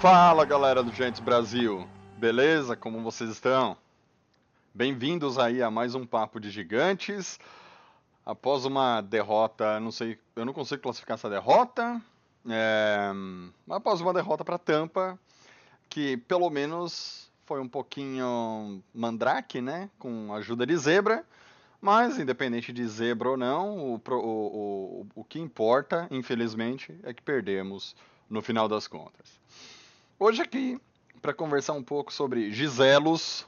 Fala galera do Giants Brasil, beleza? Como vocês estão? Bem-vindos aí a mais um Papo de Gigantes. Após uma derrota, não sei, eu não consigo classificar essa derrota. É, após uma derrota para Tampa, que pelo menos foi um pouquinho mandrake, né? Com ajuda de zebra. Mas, independente de zebra ou não, o, o, o, o que importa, infelizmente, é que perdemos no final das contas. Hoje aqui, para conversar um pouco sobre Giselos,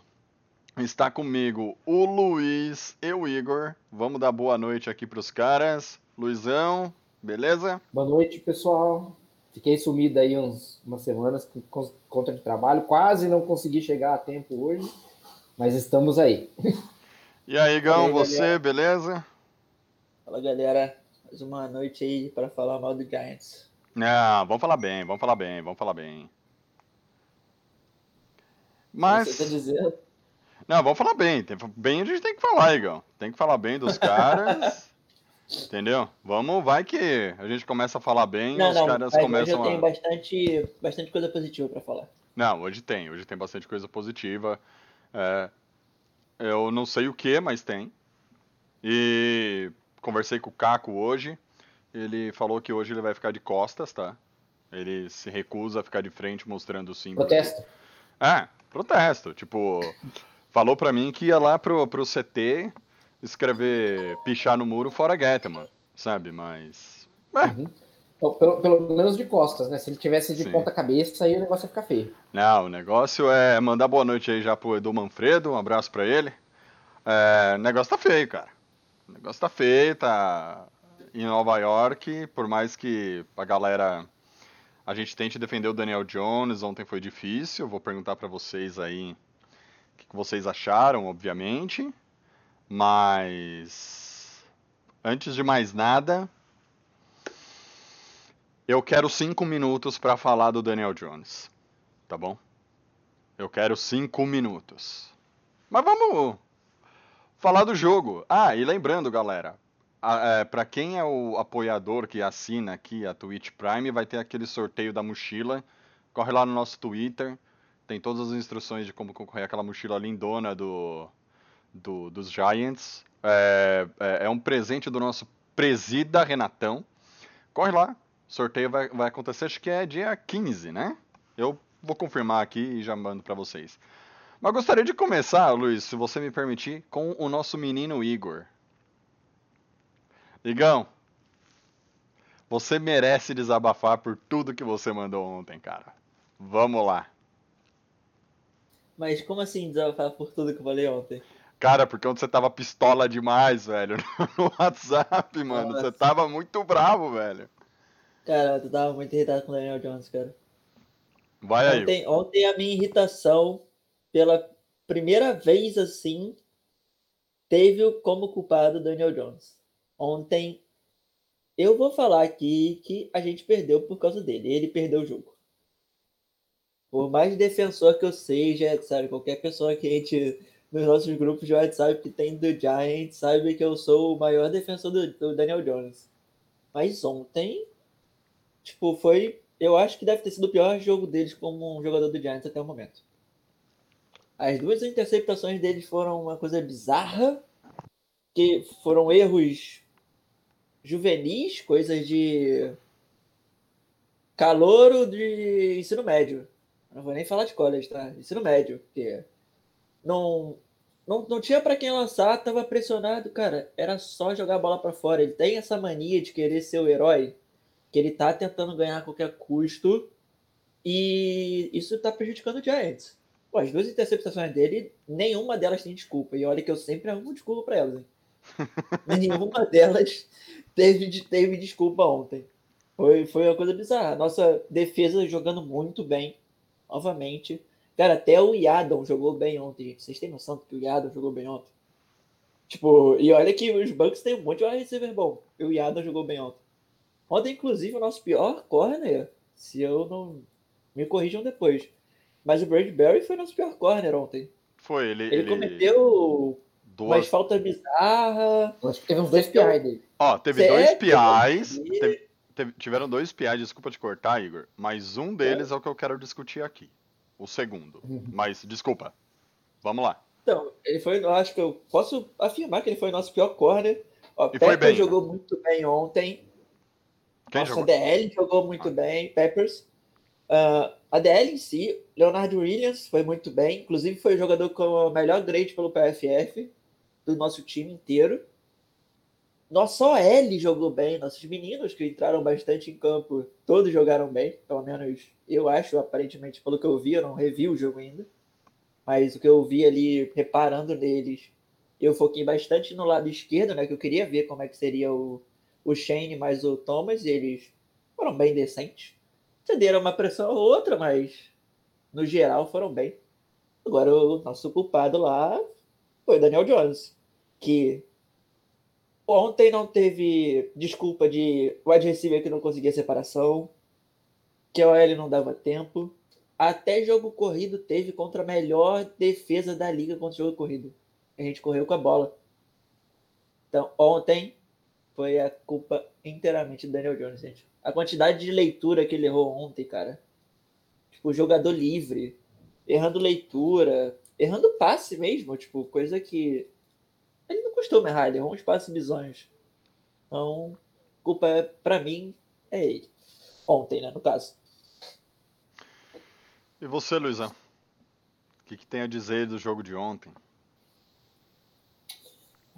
está comigo o Luiz e o Igor. Vamos dar boa noite aqui para os caras. Luizão, beleza? Boa noite, pessoal. Fiquei sumido aí uns, umas semanas con- conta de trabalho. Quase não consegui chegar a tempo hoje, mas estamos aí. E aí, Igão, E aí, você, galera? beleza? Fala galera, mais uma noite aí para falar mal do Giants. Não, vamos falar bem, vamos falar bem, vamos falar bem. Você Mas, tá dizendo? não, vamos falar bem. Bem a gente tem que falar, Igão. Tem que falar bem dos caras. Entendeu? Vamos, vai que a gente começa a falar bem e Não, os não, caras mas hoje eu começam tenho a. bastante, bastante coisa positiva para falar. Não, hoje tem, hoje tem bastante coisa positiva. É, eu não sei o que, mas tem. E conversei com o Caco hoje. Ele falou que hoje ele vai ficar de costas, tá? Ele se recusa a ficar de frente mostrando o símbolo. Protesto. É, protesto. Tipo, falou pra mim que ia lá pro, pro CT escrever pichar no muro fora Getman, sabe? Mas. É, Então, pelo, pelo menos de costas, né? Se ele tivesse de Sim. ponta cabeça, aí o negócio ia ficar feio. Não, o negócio é mandar boa noite aí já pro Edu Manfredo, um abraço pra ele. É, o negócio tá feio, cara. O negócio tá feio, tá em Nova York, por mais que a galera a gente tente defender o Daniel Jones, ontem foi difícil. Vou perguntar pra vocês aí o que que vocês acharam, obviamente. Mas antes de mais nada, eu quero cinco minutos pra falar do Daniel Jones tá bom? Eu quero cinco minutos. Mas vamos falar do jogo. Ah, e lembrando, galera, é, para quem é o apoiador que assina aqui a Twitch Prime, vai ter aquele sorteio da mochila. Corre lá no nosso Twitter, tem todas as instruções de como concorrer àquela mochila lindona do, do- dos Giants. É, é- é um presente do nosso presida Renatão. Corre lá, sorteio vai, vai acontecer, acho que é dia 15, né? Eu vou confirmar aqui e já mando pra vocês. Mas gostaria de começar, Luiz, se você me permitir, com o nosso menino Igor. Igão, você merece desabafar por tudo que você mandou ontem, cara. Vamos lá. Mas como assim desabafar por tudo que eu falei ontem? Cara, porque ontem você tava pistola demais, velho, no WhatsApp, mano. Você Nossa. tava muito bravo, velho. Cara, eu tava muito irritado com o Daniel Jones, cara. Vai aí. Ontem, ontem a minha irritação, pela primeira vez assim, teve como culpado o Daniel Jones. Ontem, eu vou falar aqui que a gente perdeu por causa dele. Ele perdeu o jogo. Por mais defensor que eu seja, sabe, qualquer pessoa que a gente, nos nossos grupos de WhatsApp que tem do Giants, sabe que eu sou o maior defensor do, do Daniel Jones. Mas ontem, tipo, foi eu acho que deve ter sido o pior jogo deles como um jogador do Giants até o momento. As duas interceptações deles foram uma coisa bizarra, que foram erros juvenis, coisas de calouro de ensino médio. Não vou nem falar de college, tá? Ensino médio, porque não não, não tinha para quem lançar, tava pressionado, cara. Era só jogar a bola para fora. Ele tem essa mania de querer ser o herói que ele tá tentando ganhar a qualquer custo e isso tá prejudicando o Giants. Pô, as duas interceptações dele, nenhuma delas tem desculpa. E olha que eu sempre arrumo desculpa pra elas, hein? nenhuma delas teve, teve desculpa ontem. Foi, foi uma coisa bizarra. Nossa defesa jogando muito bem, novamente. Cara, até o Yadon jogou bem ontem, gente. Vocês têm noção do que o Yadon jogou bem ontem? Tipo, e olha que os Bucks têm um monte de wide receiver bom. E o Yadon jogou bem ontem. Ontem, inclusive, o nosso pior corner, se eu não... Me corrijam depois. Mas o Bradbury foi nosso pior corner ontem. Foi, ele. Ele, cometeu duas. umas faltas bizarras. Eu Acho que teve uns dois PI dele. Ó, teve Sério? dois PIs. Ih. teve- teve- tiveram dois PIs, desculpa te cortar, Igor. Mas um deles é o que eu quero discutir aqui. O segundo. Uhum. Mas, desculpa. Vamos lá. Então, ele foi, eu acho que eu posso afirmar que ele foi o nosso pior corner. Ó, E foi Peppers bem. jogou muito bem ontem. Quem Nossa, jogou? DL jogou muito bem, Peppers. Ah, a DL em si, Leonardo Williams foi muito bem. Inclusive, foi o jogador com a melhor grade pelo PFF do nosso time inteiro. Nossa OL jogou bem. Nossos meninos que entraram bastante em campo, todos jogaram bem. Pelo menos eu acho, aparentemente, pelo que eu vi. Eu não revi o jogo ainda. Mas o que eu vi ali, reparando neles, eu foquei bastante no lado esquerdo, né? Que eu queria ver como é que seria o, o Shane mais o Thomas. Eles foram bem decentes. Cederam uma pressão ou outra, mas no geral foram bem. Agora o nosso culpado lá foi Daniel Jones, que ontem não teve desculpa de wide receiver que não conseguia separação, que a OL não dava tempo. Até jogo corrido teve contra a melhor defesa da liga contra o jogo corrido. A gente correu com a bola. Então, ontem foi a culpa inteiramente do Daniel Jones, gente. A quantidade de leitura que ele errou ontem, cara. Tipo, jogador livre, errando leitura, errando passe mesmo, tipo, coisa que ele não costuma errar, ele errou uns passes bizonhos. Então, culpa é, pra mim é ele. Ontem, né, no caso. E você, Luizão? O que, que tem a dizer do jogo de ontem?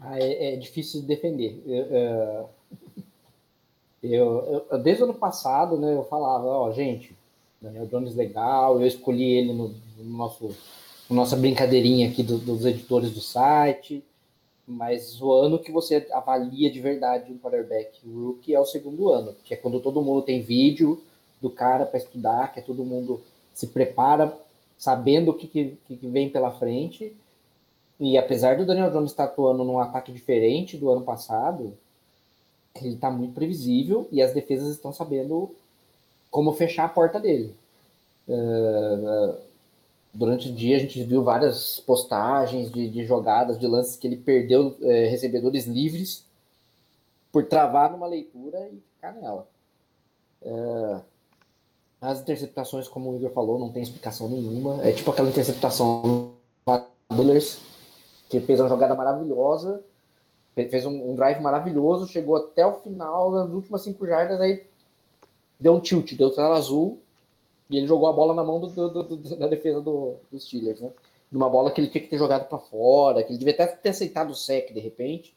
Ah, é, é difícil de defender. Eu, é, eu- eu- desde o ano passado, né, eu falava, ó, gente, Daniel Jones legal, eu escolhi ele no, no nosso, nossa brincadeirinha aqui do- dos editores do site, mas o ano que você avalia de verdade um quarterback rookie é o segundo ano, que é quando todo mundo tem vídeo do cara para estudar, que é todo mundo se prepara sabendo o que, que, que vem pela frente. E apesar do Daniel Jones estar atuando num ataque diferente do ano passado, ele está muito previsível e as defesas estão sabendo como fechar a porta dele. Eh, durante o dia a gente viu várias postagens de, de jogadas, de lances que ele perdeu eh, recebedores livres por travar numa leitura e ficar nela. Eh, as interceptações, como o Igor falou, não tem explicação nenhuma. É tipo aquela interceptação Bullers, que fez uma jogada maravilhosa, fe- fez um, um drive maravilhoso, chegou até o final, nas últimas cinco jardas, aí deu um tilt, deu tela azul, e ele jogou a bola na mão do, do- do- da defesa do, dos Steelers, né? Numa bola que ele tinha que ter jogado para fora, que ele devia até ter aceitado o sec de repente.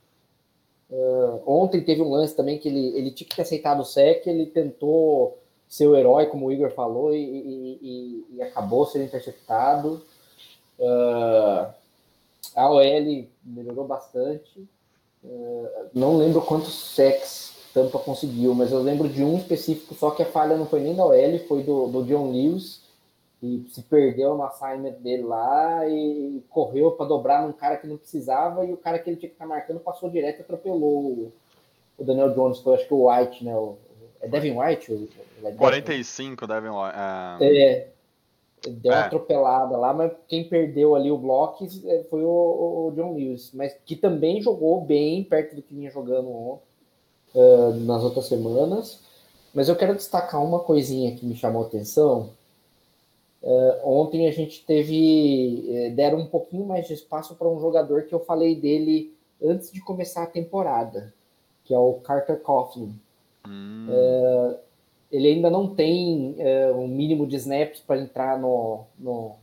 Ah, ontem teve um lance também que ele, ele tinha que ter aceitado o sec, ele tentou ser o herói, como o Igor falou, e, e- e- e acabou sendo interceptado. Ah, a OL melhorou bastante. Ah, não lembro quantos sacks Tampa conseguiu, mas eu lembro de um específico, só que a falha não foi nem da OL, foi do, do John Lewis, e se perdeu no assignment dele lá e correu para dobrar num cara que não precisava, e o cara que ele tinha que estar marcando passou direto e atropelou o, Daniel Jones, foi acho que o White, né? O, é Devin White? O, é Devin? 45 devem lá. É, deu uma É. atropelada lá, mas quem perdeu ali o bloco é, foi o, o John Lewis, mas que também jogou bem, perto do que vinha jogando ontem, ah, nas outras semanas. Mas eu quero destacar uma coisinha que me chamou a atenção. Ah, ontem a gente teve. eh, deram um pouquinho mais de espaço para um jogador que eu falei dele antes de começar a temporada, que é o Carter Coughlin Hum, ele ainda não tem é, um mínimo de snaps para entrar no, no-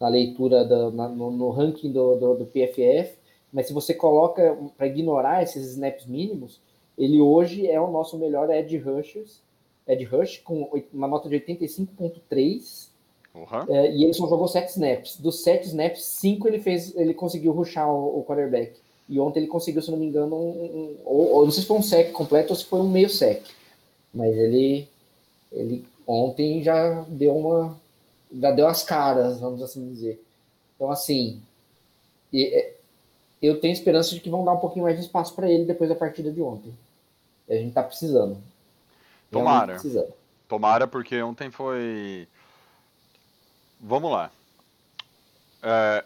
na leitura, da- na- no, no ranking do, do, do PFF, mas se você coloca para ignorar esses snaps mínimos, ele hoje é o nosso melhor edge rushers, edge rush com uma nota de 85.3 porra. é, e ele só jogou 7 snaps. Dos 7 snaps, 5 ele fez, ele conseguiu rushar o, o quarterback. E ontem ele conseguiu, se não me engano, um, um- ou, ou não sei se foi um sec completo ou se foi um meio sec. Mas ele, ele ontem já deu uma, já deu as caras, vamos assim dizer. Então, assim, e, eu tenho esperança de que vão dar um pouquinho mais de espaço para ele depois da partida de ontem. A gente tá precisando. Tomara. Precisando. Tomara, porque ontem foi. Vamos lá. É,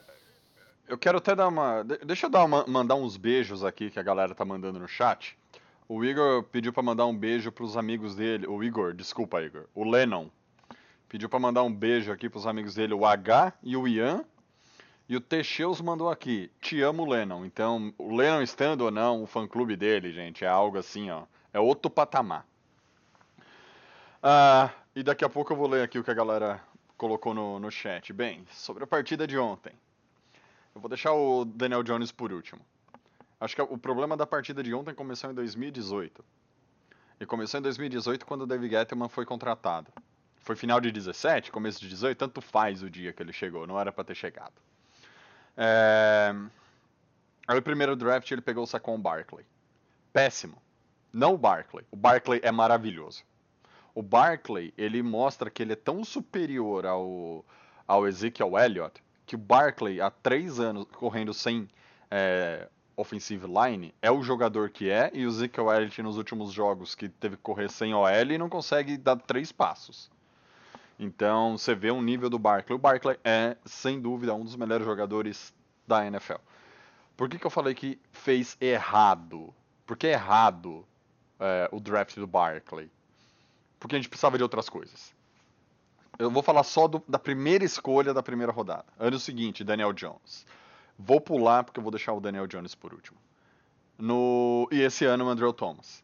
eu quero até dar uma. Deixa eu dar uma... mandar uns beijos aqui que a galera tá mandando no chat. O Igor pediu para mandar um beijo para os amigos dele. O Igor, desculpa, Igor. O Lennon pediu para mandar um beijo aqui para os amigos dele, o H e o Ian. E o Techeus mandou aqui, te amo, Lennon. Então, o Lennon estando ou não, o fã-clube dele, gente, é algo assim, ó. É outro patamar. Ah, e daqui a pouco eu vou ler aqui o que a galera colocou no, no chat. Bem, sobre a partida de ontem. Eu vou deixar o Daniel Jones por último. Acho que o problema da partida de ontem começou em 2018. E começou em 2018 quando o David Gettleman foi contratado. Foi final de 17, começo de 18, tanto faz o dia que ele chegou, não era para ter chegado. É... Aí o primeiro draft ele pegou o Saquon Barkley. Péssimo. Não o Barkley. O Barkley é maravilhoso. O Barkley, ele mostra que ele é tão superior ao, ao Ezekiel Elliott que o Barkley, há três anos correndo sem é, offensive line, é o jogador que é, e o Ezekiel Elliott nos últimos jogos que teve que correr sem OL e não consegue dar três passos. Então você vê o nível do Barkley. O Barkley é, sem dúvida, um dos melhores jogadores da NFL. Por que, que eu falei que fez errado? Porque é errado é, o draft do Barkley. Porque a gente precisava de outras coisas. Eu vou falar só do, da primeira escolha da primeira rodada. Ano seguinte, Daniel Jones. Vou pular porque eu vou deixar o Daniel Jones por último. No, e esse ano o Andrew Thomas.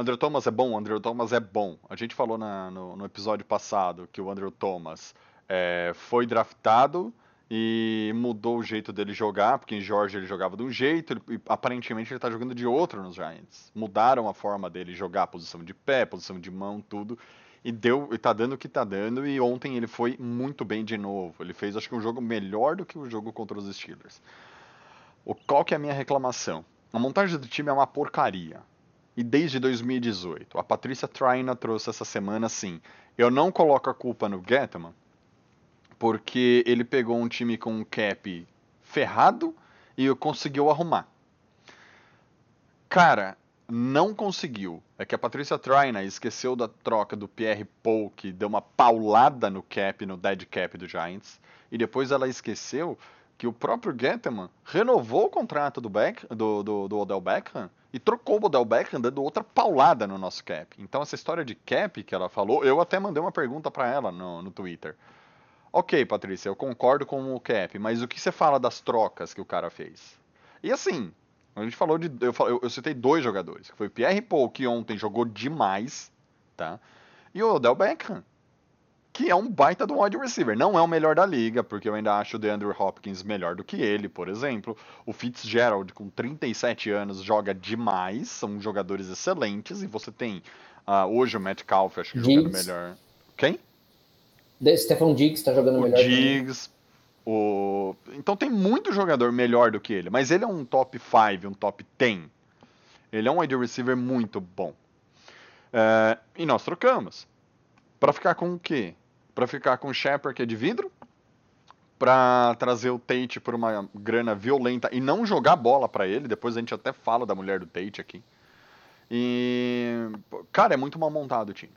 Andrew Thomas é bom? Andrew Thomas é bom. A gente falou na, no, no, episódio passado que o Andrew Thomas é, foi draftado e mudou o jeito dele jogar, porque em Georgia ele jogava de um jeito ele, e aparentemente ele está jogando de outro nos Giants. Mudaram a forma dele jogar, posição de pé, posição de mão, tudo. E deu, e tá dando o que tá dando, e ontem ele foi muito bem de novo. Ele fez acho que um jogo melhor do que o jogo contra os Steelers. O, qual que é a minha reclamação? A montagem do time é uma porcaria e desde 2018. A Patrícia Traina trouxe essa semana assim. Eu não coloco a culpa no Gettman, porque ele pegou um time com um cap ferrado e conseguiu arrumar. Cara, não conseguiu. É que a Patrícia Traina esqueceu da troca do Pierre Paul, que deu uma paulada no cap, no dead cap do Giants, e depois ela esqueceu que o próprio Gettman renovou o contrato do, Beck, do, do, do Odell Beckham e trocou o Odell Beckham dando outra paulada no nosso cap. Então essa história de cap que ela falou, eu até mandei uma pergunta para ela no, no Twitter. Ok, Patrícia, eu concordo com o cap, mas o que você fala das trocas que o cara fez? E assim, a gente falou de. Eu, eu, eu citei dois jogadores, que foi o Pierre Paul, que ontem jogou demais, tá? E o Odell Beckham, que é um baita do wide receiver. Não é o melhor da liga, porque eu ainda acho o DeAndre Hopkins melhor do que ele, por exemplo. O Fitzgerald, com 37 anos, joga demais, são jogadores excelentes, e você tem uh, hoje o Matt Calf, acho que jogando melhor. Quem? The Stephon Diggs está jogando o melhor. Diggs, o... Então tem muito jogador melhor do que ele, mas ele é um top 5, um top 10. Ele é um wide receiver muito bom. Uh, e nós trocamos. Para ficar com o quê? para ficar com o Shepard, que é de vidro, para trazer o Tate por uma grana violenta e não jogar bola para ele. Depois a gente até fala da mulher do Tate aqui. E, cara, é muito mal montado o time.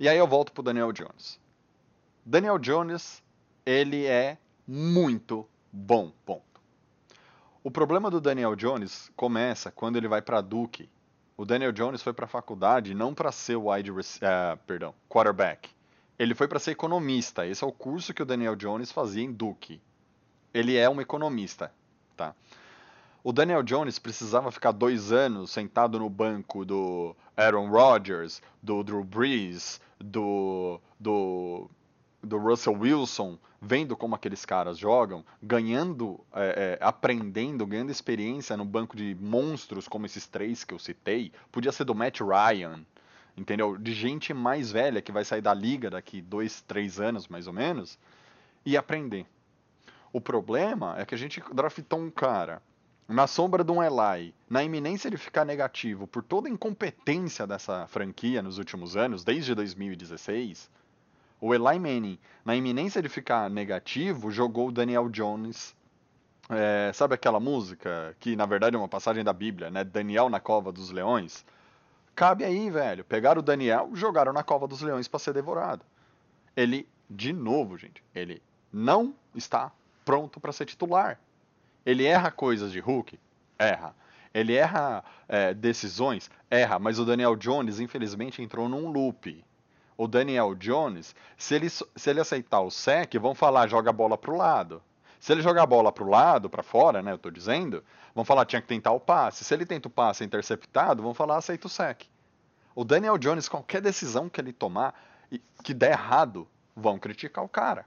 E aí eu volto pro Daniel Jones. Daniel Jones, ele é muito bom, ponto. O problema do Daniel Jones começa quando ele vai para Duke. O Daniel Jones foi para a faculdade não para ser wide, uh, perdão, quarterback ele foi para ser economista. Esse é o curso que o Daniel Jones fazia em Duke. Ele é um economista, tá? O Daniel Jones precisava ficar dois anos sentado no banco do Aaron Rodgers, do Drew Brees, do, do, do Russell Wilson, vendo como aqueles caras jogam, ganhando, é, é, aprendendo, ganhando experiência no banco de monstros como esses três que eu citei. Podia ser do Matt Ryan, entendeu? De gente mais velha que vai sair da liga daqui dois, três anos mais ou menos e aprender. O problema é que a gente draftou um cara na sombra de um Eli, na iminência de ficar negativo por toda a incompetência dessa franquia nos últimos anos, desde 2016. O Eli Manning, na iminência de ficar negativo, jogou o Daniel Jones. É, sabe aquela música que na verdade é uma passagem da Bíblia, né? Daniel na cova dos leões. Cabe aí, velho. Pegaram o Daniel, jogaram na cova dos leões para ser devorado. Ele, de novo, gente, ele não está pronto para ser titular. Ele erra coisas de Hulk? Erra. Ele erra é, decisões? Erra. Mas o Daniel Jones, infelizmente, entrou num loop. O Daniel Jones, se ele, se ele aceitar o sec, vão falar joga a bola pro lado. Se ele jogar a bola pro lado, para fora, né, eu tô dizendo, vão falar tinha que tentar o passe. Se ele tenta o passe interceptado, vão falar aceita o sec. O Daniel Jones, qualquer decisão que ele tomar que der errado, vão criticar o cara.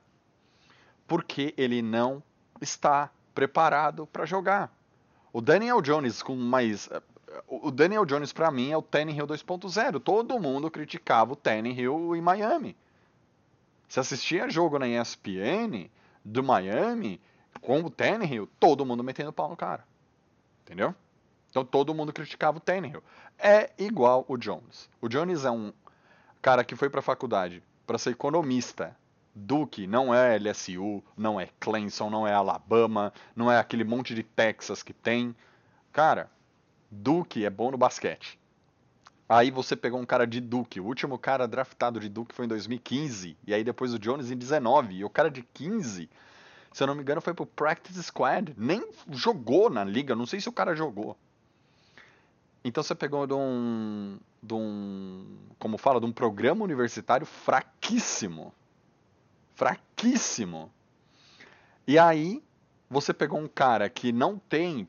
Porque ele não está preparado para jogar. O Daniel Jones com mais o Daniel Jones para mim é o Tannehill 2.0. Todo mundo criticava o Tannehill em Miami. Se assistia jogo na ESPN do Miami com o Tannehill, todo mundo metendo pau no cara. Entendeu? Então todo mundo criticava o Tannehill. É igual o Jones. O Jones é um cara que foi para a faculdade para ser economista Duke não é LSU, não é Clemson, não é Alabama, não é aquele monte de Texas que tem. Cara, Duke é bom no basquete. Aí você pegou um cara de Duke. O último cara draftado de Duke foi em 2015. E aí depois o Jones em 19. E o cara de 15, se eu não me engano, foi pro Practice Squad. Nem jogou na liga. Não sei se o cara jogou. Então você pegou de um. De um como fala? De um programa universitário fraquíssimo fraquíssimo. E aí, você pegou um cara que não tem.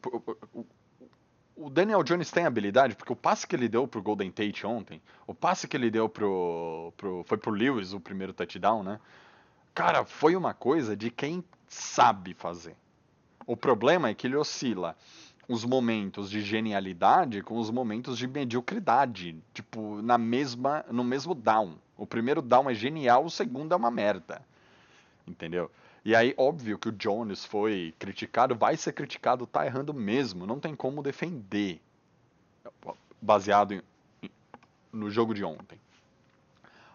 O Daniel Jones tem habilidade, porque o passe que ele deu pro Golden Tate ontem, o passe que ele deu pro. pro foi pro Lewis o primeiro touchdown, né? Cara, foi uma coisa de quem sabe fazer. O problema é que ele oscila os momentos de genialidade com os momentos de mediocridade, tipo, na mesma no mesmo down. O primeiro down é genial, o segundo é uma merda entendeu? E aí, óbvio que o Jones foi criticado, vai ser criticado, tá errando mesmo, não tem como defender, baseado em, no jogo de ontem.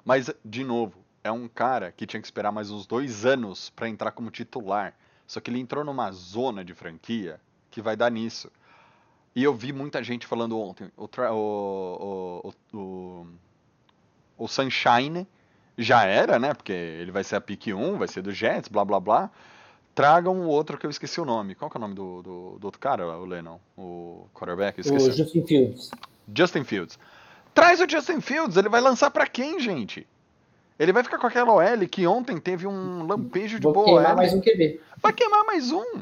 Mas, de novo, é um cara que tinha que esperar mais uns dois anos para entrar como titular. Só que ele entrou numa zona de franquia que vai dar nisso. E eu vi muita gente falando ontem, o, o, o, o Sunshine já era, né? Porque ele vai ser a pick 1, vai ser do Jets, blá blá blá. Tragam o outro que eu esqueci o nome. Qual que é o nome do, do, do outro cara, o Lennon? O quarterback? o Justin Fields. Justin Fields. Traz o Justin Fields, ele vai lançar para quem, gente? Ele vai ficar com aquela OL que ontem teve um lampejo de Vou boa queimar OL. mais um QB. Vai queimar mais um.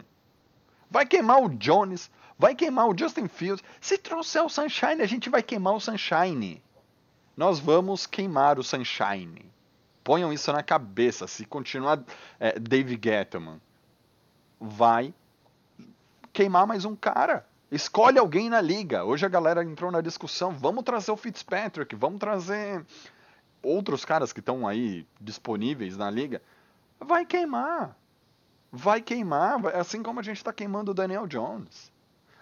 Vai queimar o Jones, vai queimar o Justin Fields. Se trouxer o Sunshine, a gente vai queimar o Sunshine. Nós vamos queimar o Sunshine. Ponham isso na cabeça. Se continuar é, Dave Gettleman, vai queimar mais um cara. Escolhe alguém na liga. Hoje a galera entrou na discussão. Vamos trazer o Fitzpatrick, vamos trazer outros caras que estão aí disponíveis na liga. Vai queimar. Vai queimar, assim como a gente está queimando o Daniel Jones.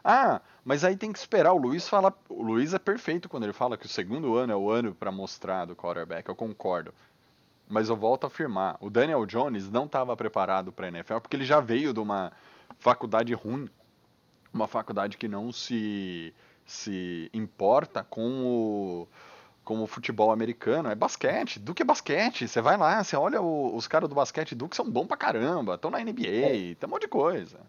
Ah, mas aí tem que esperar. O Luiz fala. O Luiz é perfeito quando ele fala que o segundo ano é o ano para mostrar do quarterback. Eu concordo. Mas eu volto a afirmar, o Daniel Jones não estava preparado para a NFL porque ele já veio de uma faculdade ruim, uma faculdade que não se se importa com o com o futebol americano, é basquete, Duke é basquete, você vai lá, você olha o, os caras do basquete Duke são bons pra caramba, estão na NBA, é. tem um monte de coisa.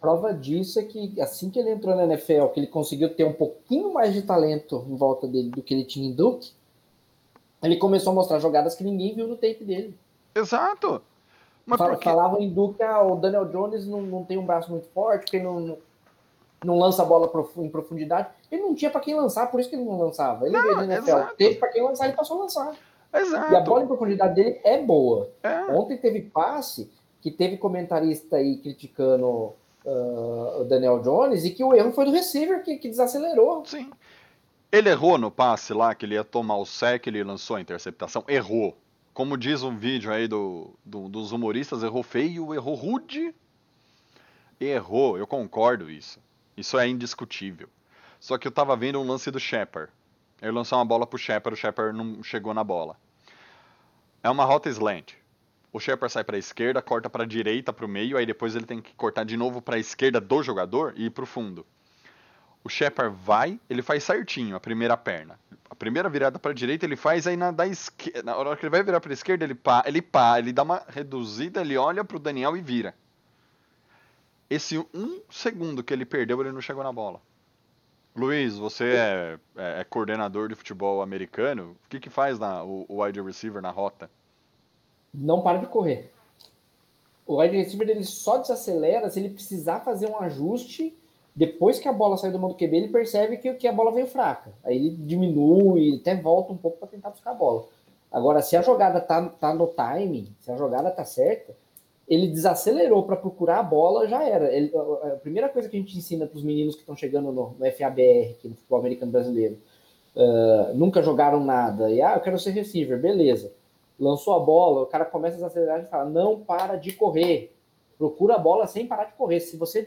Prova disso é que assim que ele entrou na NFL, que ele conseguiu ter um pouquinho mais de talento em volta dele do que ele tinha em Duke, ele começou a mostrar jogadas que ninguém viu no tape dele. Exato. Mas Fal, porque... Falavam em Duke, ah, o Daniel Jones não, não tem um braço muito forte, porque não, não, não lança a bola em profundidade. Ele não tinha para quem lançar, por isso que ele não lançava. Ele veio na NFL, teve para quem lançar, ele passou a lançar. Exato. E a bola em profundidade dele é boa. É. Ontem teve passe que teve comentarista aí criticando uh, o Daniel Jones e que o erro foi do receiver que, que desacelerou. Sim. Ele errou no passe lá, que ele ia tomar o sec, ele lançou a interceptação. Errou. Como diz um vídeo aí do, do, dos humoristas, errou feio, errou rude. Errou, eu concordo isso. Isso é indiscutível. Só que eu tava vendo um lance do Shepard. Ele lançou uma bola pro Shepard, o Shepard não chegou na bola. É uma rota slant. O Shepard sai para a esquerda, corta para a direita, para o meio, aí depois ele tem que cortar de novo para a esquerda do jogador e ir para o fundo. O Shepard vai, ele faz certinho a primeira perna. A primeira virada para direita ele faz, aí na, da esquerda, na hora que ele vai virar para esquerda, ele pá, ele pá, ele dá uma reduzida, ele olha para o Daniel e vira. Esse um segundo que ele perdeu, ele não chegou na bola. Luiz, você é, é, é coordenador de futebol americano. O que, que faz na, o, o wide receiver na rota? Não para de correr. O wide receiver ele só desacelera se ele precisar fazer um ajuste. Depois que a bola sai do mão do QB, ele percebe que, que a bola veio fraca. Aí ele diminui, até volta um pouco para tentar buscar a bola. Agora, se a jogada tá, tá no timing, se a jogada tá certa, ele desacelerou para procurar a bola, já era. Ele, a primeira coisa que a gente ensina para os meninos que estão chegando no, no FABR, aqui no futebol americano brasileiro, uh, nunca jogaram nada, e ah, eu quero ser receiver, beleza. Lançou a bola, o cara começa a desacelerar e fala: não para de correr. Procura a bola sem parar de correr. Se você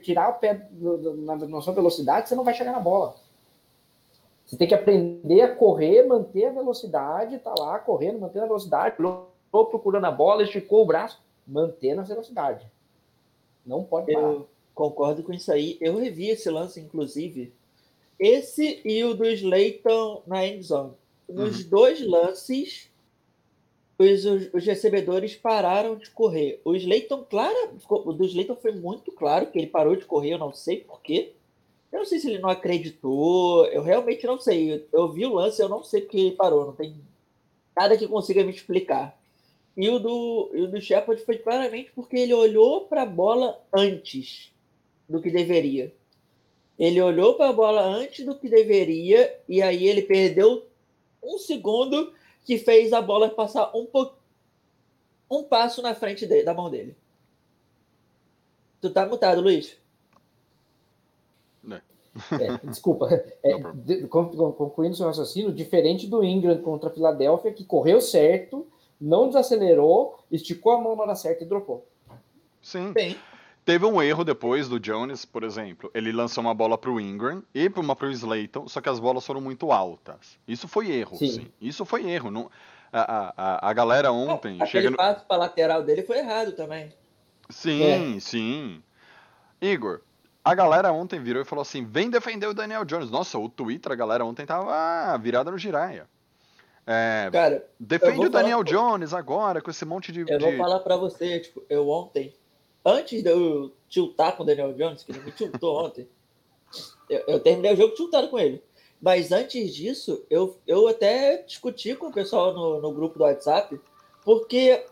tirar o pé na, sua velocidade, você não vai chegar na bola. Você tem que aprender a correr, manter a velocidade, tá lá correndo, mantendo a velocidade, procurando a bola, esticou o braço, manter a velocidade. Não pode parar. Eu concordo com isso aí. Eu revi esse lance, inclusive. Esse e o do Slayton na endzone. Nos uhum. dois lances, os, os, recebedores pararam de correr. O Slayton, claro, o do Slayton foi muito claro que ele parou de correr, eu não sei porquê. Eu não sei se ele não acreditou, eu realmente não sei. Eu, eu vi o lance, eu não sei porque ele parou, não tem nada que consiga me explicar. E o do, e o do Shepard foi claramente porque ele olhou para a bola antes do que deveria. Ele olhou para a bola antes do que deveria e aí ele perdeu um segundo que fez a bola passar um, po... um passo na frente da mão dele. Tu tá mutado, Luiz? Né. É, desculpa. É, de, concluindo seu raciocínio, diferente do Ingram contra a Filadélfia, que correu certo não desacelerou, esticou a mão na hora certa e dropou. Sim. Bem. Teve um erro depois do Jones, por exemplo. Ele lançou uma bola para o Ingram e uma para o Slayton, só que as bolas foram muito altas. Isso foi erro, sim. sim. Isso foi erro. Não, a, a, a galera ontem. Não, aquele no... passo para lateral dele foi errado também. Sim, é. sim. Igor, a galera ontem virou e falou assim: vem defender o Daniel Jones. Nossa, o Twitter, a galera ontem tava virada no giraia. É, Cara, defende o Daniel falar... Jones agora com esse monte de. Eu de... vou falar para você, tipo, eu ontem, antes de eu tiltar com o Daniel Jones, que ele me tiltou ontem, eu, eu, terminei o jogo tiltado com ele. Mas antes disso, eu, eu até discuti com o pessoal no, no grupo do WhatsApp, porque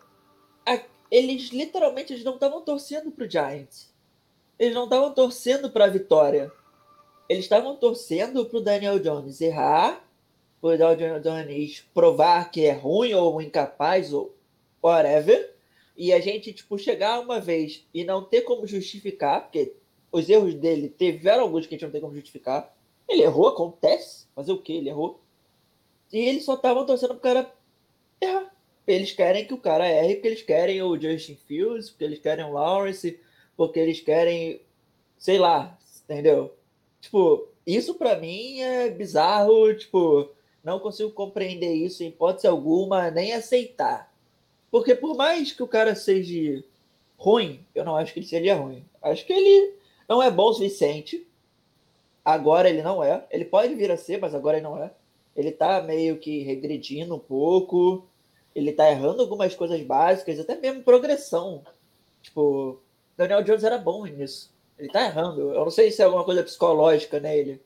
a, eles literalmente eles não estavam torcendo pro Giants. Eles não estavam torcendo para a vitória. Eles estavam torcendo pro Daniel Jones errar o Daniel Jones provar que é ruim ou incapaz ou whatever, e a gente, tipo, chegar uma vez e não ter como justificar, porque os erros dele tiveram alguns que a gente não tem como justificar. Ele errou, acontece. Fazer o que? Ele errou. E eles só estavam torcendo pro cara errar. Eles querem que o cara erre, porque eles querem o Justin Fields, porque eles querem o Lawrence, porque eles querem, sei lá, entendeu? Tipo, isso para mim é bizarro, tipo, não consigo compreender isso em hipótese alguma, nem aceitar. Porque por mais que o cara seja ruim, eu não acho que ele seja ruim. Acho que ele não é bom o suficiente. Agora ele não é. Ele pode vir a ser, mas agora ele não é. Ele tá meio que regredindo um pouco. Ele tá errando algumas coisas básicas, até mesmo progressão. Tipo, Daniel Jones era bom nisso. Ele tá errando. Eu não sei se é alguma coisa psicológica nele.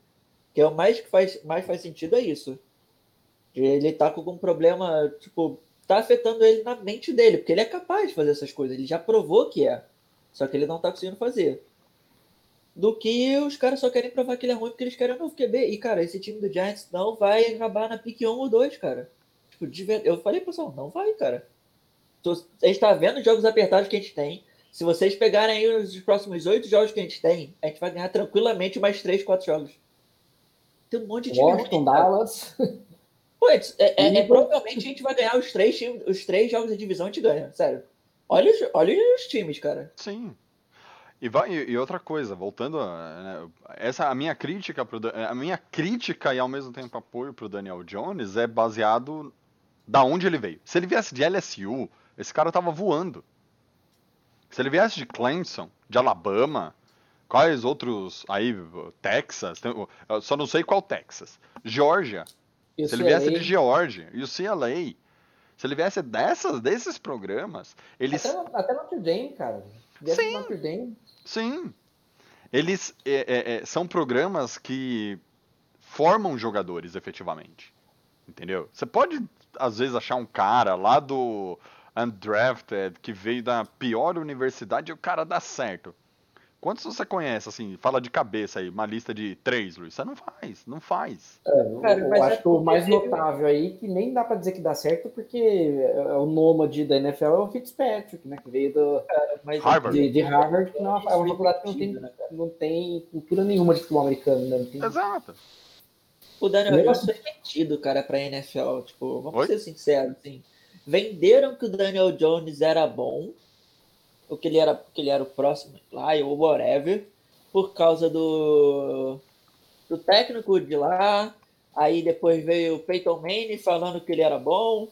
Que é o mais que faz, mais faz sentido é isso. Ele tá com algum problema, tipo, tá afetando ele na mente dele, porque ele é capaz de fazer essas coisas, ele já provou que é. Só que ele não tá conseguindo fazer. Do que os caras só querem provar que ele é ruim porque eles querem um novo QB. E, cara, esse time do Giants não vai acabar na pique 1 ou 2, cara. Tipo, eu falei, pessoal, não vai, cara. A gente tá vendo os jogos apertados que a gente tem. Se vocês pegarem aí os próximos oito jogos que a gente tem, a gente vai ganhar tranquilamente mais três, quatro jogos. Tem um monte de time. Washington, Dallas. Pô, é, é, é, provavelmente a gente vai ganhar os três, os três jogos da divisão, a gente ganha, sério. Olha os, olha os times, cara. Sim. E, vai, e outra coisa, voltando a, né, essa a minha crítica pro, a minha crítica e ao mesmo tempo apoio pro Daniel Jones é baseado da onde ele veio. Se ele viesse de LSU, esse cara tava voando. Se ele viesse de Clemson, de Alabama, quais outros aí, Texas, tem- eu só não sei qual Texas. Georgia. Se ele viesse de Georgia, e o CLA, se ele viesse dessas, desses programas, eles Até, até Notre Dame, cara. Viesse Sim. Notre Dame. Sim. Eles é, é, é, são programas que formam jogadores efetivamente. Entendeu? Você pode, às vezes, achar um cara lá do Undrafted que veio da pior universidade e o cara dá certo. Quantos você conhece, assim, fala de cabeça aí, uma lista de três, Luiz? Você não faz, não faz. É, eu- Cara, eu acho é que o mais notável aí, que nem dá pra dizer que dá certo, porque é o nômade da NFL é o Fitzpatrick, né? Que veio do, Mas Harvard. de, de Harvard, que não é uma, é faculdade que não tem, né, não tem cultura nenhuma de futebol americano, né? Não tem- Exato. O Daniel Jones foi vendido, cara, pra NFL. Tipo, vamos Oi? ser sinceros, assim. Venderam que o Daniel Jones era bom, ou que ele era, que ele era o próximo lá, ou whatever, por causa do, do técnico de lá. Aí depois veio o Peyton Manning falando que ele era bom.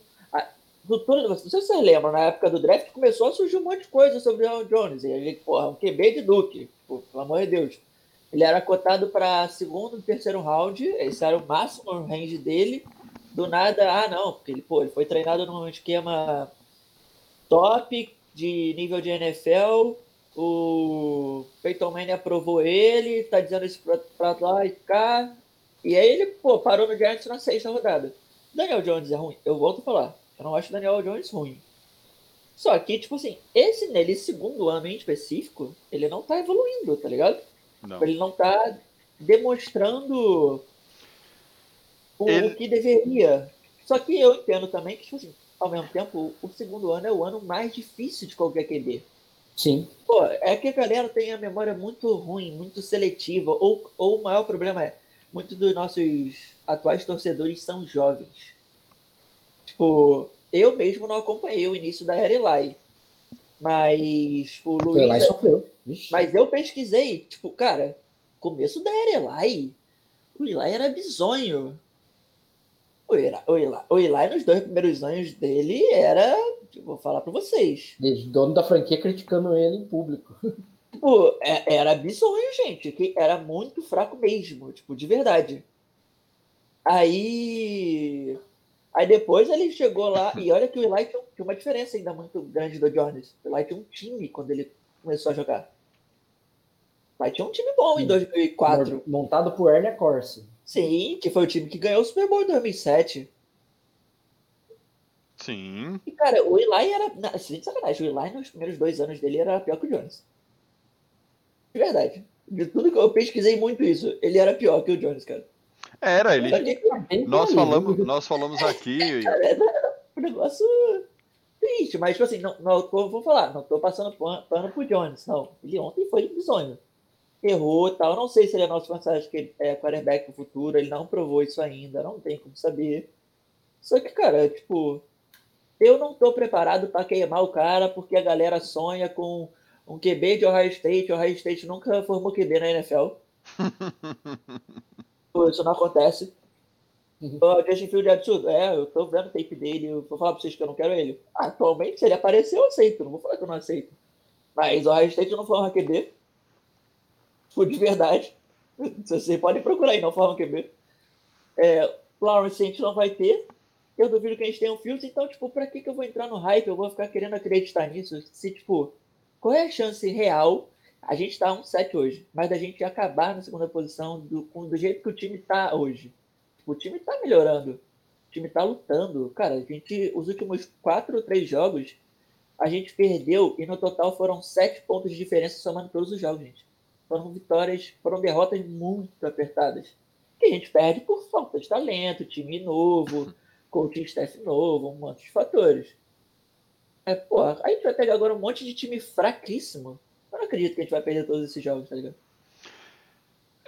Do tudo, não sei se vocês lembram, na época do draft começou a surgir um monte de coisa sobre o Jones. Ele, porra, um QB de Duke, pelo amor de Deus. Ele era cotado para segundo e terceiro round, esse era o máximo range dele. Do nada, ah não, porque ele, pô, ele foi treinado num esquema top de nível de NFL. O Peyton Manning aprovou ele, tá dizendo isso pra, pra lá e cá. E aí ele, pô, parou no Giants na sexta rodada. Daniel Jones é ruim? Eu volto a falar. Eu não acho Daniel Jones ruim. Só que, tipo assim, esse nele, segundo ano em específico, ele não tá evoluindo, tá ligado? Não. Ele não tá demonstrando o, Ele- o que deveria. Só que eu entendo também que, tipo assim, ao mesmo tempo, o segundo ano é o ano mais difícil de qualquer QB. Sim. Pô, é que a galera tem a memória muito ruim, muito seletiva. Ou, ou o maior problema é, muitos dos nossos atuais torcedores são jovens. Tipo, eu mesmo não acompanhei o início da era Eli. Mas o Luiz. sofreu. Vixe. Mas eu pesquisei, tipo, cara, começo da era Eli, o Eli era bizonho. O Eli, nos dois primeiros anos dele, era. Vou falar pra vocês. Desde dono da franquia criticando ele em público. Tipo, era bizonho, gente. Que era muito fraco mesmo, tipo, de verdade. Aí. Aí depois ele chegou lá, e olha que o Eli tinha, uma diferença ainda muito grande do Jones. O Eli tinha um time quando ele começou a jogar. O Eli tinha um time bom em Sim. 2004. Montado por Ernie Corsi. Sim, que foi o time que ganhou o Super Bowl em 2007. Sim. E, cara, o Eli era. Sem sacanagem, o Eli nos primeiros dois anos dele era pior que o Jones. De verdade. De tudo que eu pesquisei muito isso, ele era pior que o Jones, cara. Era, ele. Que, Nós falamos, nós falamos aqui. cara, era um negócio triste, mas, tipo assim, não, não tô- vou falar, não tô passando pan- pano pro Jones, não. Ele ontem foi bizonho. Errou e tal. Eu não sei se ele é nosso mensagem que ele é quarterback no futuro, ele não provou isso ainda, não tem como saber. Só que, cara, tipo, eu não tô preparado pra queimar o cara porque a galera sonha com um QB de Ohio State. Ohio State nunca formou QB na NFL. Isso não acontece. O Justin Field é absurdo. É, eu tô vendo o tape dele. Eu vou falar pra vocês que eu não quero ele. Atualmente, se ele aparecer, eu aceito. Não vou falar que eu não aceito. Mas o Ohio State não forma QB. Tipo, de verdade. Vocês podem procurar aí, não forma QB. É, Lawrence a gente não vai ter. Eu duvido que a gente tenha um Fields. Então, tipo, pra que, que eu vou entrar no hype? Eu vou ficar querendo acreditar nisso. Se, tipo, qual é a chance real? A gente tá 1-7 hoje. Mas da gente acabar na segunda posição do, do jeito que o time tá hoje. O time tá melhorando. O time tá lutando. Cara, a gente, os últimos quatro ou três jogos, a gente perdeu e no total foram sete pontos de diferença somando todos os jogos, gente. Foram vitórias, foram derrotas muito apertadas. Que a gente perde por falta de talento, time novo, coaching staff novo, um monte de fatores. É, pô, a gente vai pegar agora um monte de time fraquíssimo. Eu não acredito que a gente vai perder todos esses jogos, tá ligado?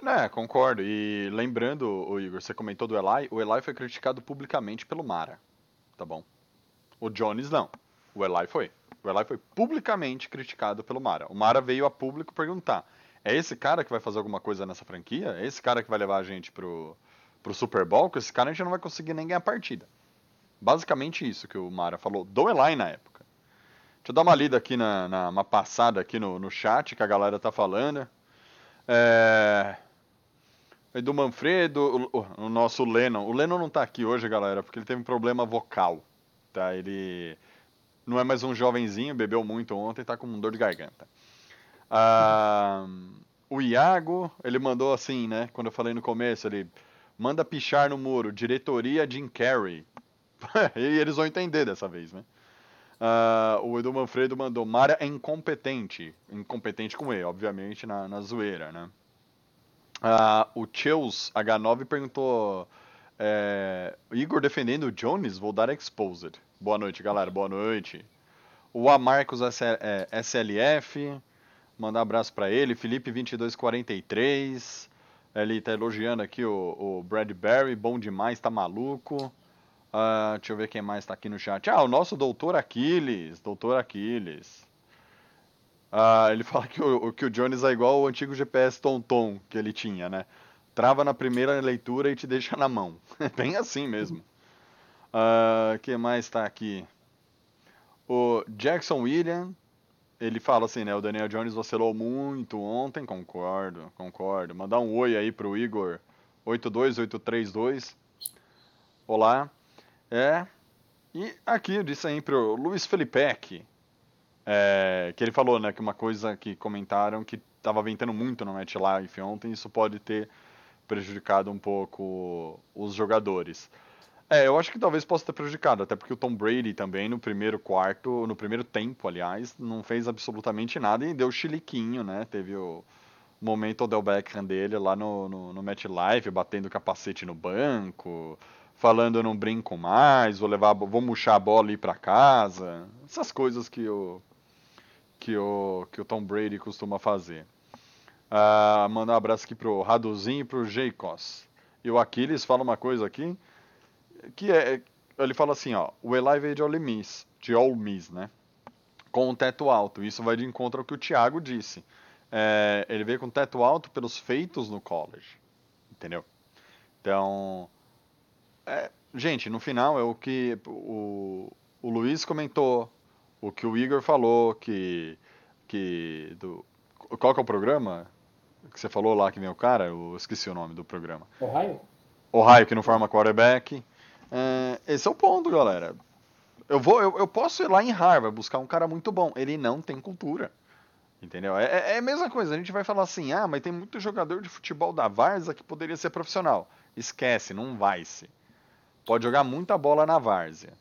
É, concordo. E lembrando, o Igor, você comentou do Eli, o Eli foi criticado publicamente pelo Mara, tá bom? O Jones não. O Eli foi. O Eli foi publicamente criticado pelo Mara. O Mara veio a público perguntar: é esse cara que vai fazer alguma coisa nessa franquia? É esse cara que vai levar a gente pro, pro Super Bowl? Com esse cara a gente não vai conseguir nem ganhar partida. Basicamente isso que o Mara falou do Eli na época. Deixa eu dar uma lida aqui na, na uma passada aqui no, no chat que a galera tá falando. É... Do Manfredo, o, o, nosso Lennon. O Lennon não tá aqui hoje, galera, porque ele teve um problema vocal. Tá? Ele não é mais um jovenzinho, bebeu muito ontem, tá com dor de garganta. Ah, o Iago, ele mandou assim, né? Quando eu falei no começo, ele manda pichar no muro, diretoria Jim Carrey. e eles vão entender dessa vez, né? Uh, o Edu Manfredo mandou Mara é incompetente. Incompetente com E, obviamente, na, na zoeira, né? Uh, o Cheus H9 perguntou: é, Igor defendendo o Jones, vou dar exposed. Boa noite, galera. Boa noite. O Amarcos SLF, mandar um abraço para ele. Felipe 2243. Ele tá elogiando aqui o, o Bradbury, bom demais, tá maluco. Uh, deixa eu ver quem mais está aqui no chat. Ah, o nosso doutor Aquiles. Doutor Aquiles. Uh, ele fala que o, que o Jones é igual o antigo GPS Tonton que ele tinha, né? Trava na primeira leitura e te deixa na mão. É bem assim mesmo. Uh, quem mais está aqui? O Jackson William. Ele fala assim, né? O Daniel Jones vacilou muito ontem. Concordo, concordo. Mandar um oi aí pro Igor 82832. Olá. É. E aqui eu disse aí pro Luiz Felipe é, que ele falou, né, que uma coisa que comentaram que estava ventando muito no Match Life ontem, isso pode ter prejudicado um pouco os jogadores. É, eu acho que talvez possa ter prejudicado, até porque o Tom Brady também no primeiro quarto, no primeiro tempo, aliás, não fez absolutamente nada e deu chiliquinho, né? Teve o momento Odell Beckham dele lá no, no, no Match Live, batendo capacete no banco, falando eu não brinco mais, vou levar, vou murchar a bola e ir para casa, essas coisas que o que o que o Tom Brady costuma fazer. Uh, mandar um abraço aqui pro Raduzinho e pro Jeicos. E o Aquiles fala uma coisa aqui que é ele fala assim, ó, o Eli veio de Ole Miss, de Ole Miss, né? Com um teto alto. Isso vai de encontro ao que o Thiago disse. É, ele veio com teto alto pelos feitos no college, entendeu? Então, é, gente, no final é o que o, o Luiz comentou, o que o Igor falou, que. que do, qual que é o programa? Que você falou lá que vem o cara? Eu esqueci o nome do programa. Ohio? Ohio, que não forma quarterback. É, esse é o ponto, galera. Eu, vou, eu, eu posso ir lá em Harvard buscar um cara muito bom. Ele não tem cultura. Entendeu? É, é, é a mesma coisa. A gente vai falar assim: ah, mas tem muito jogador de futebol da Varsa que poderia ser profissional. Esquece, não vai ser pode jogar muita bola na várzea.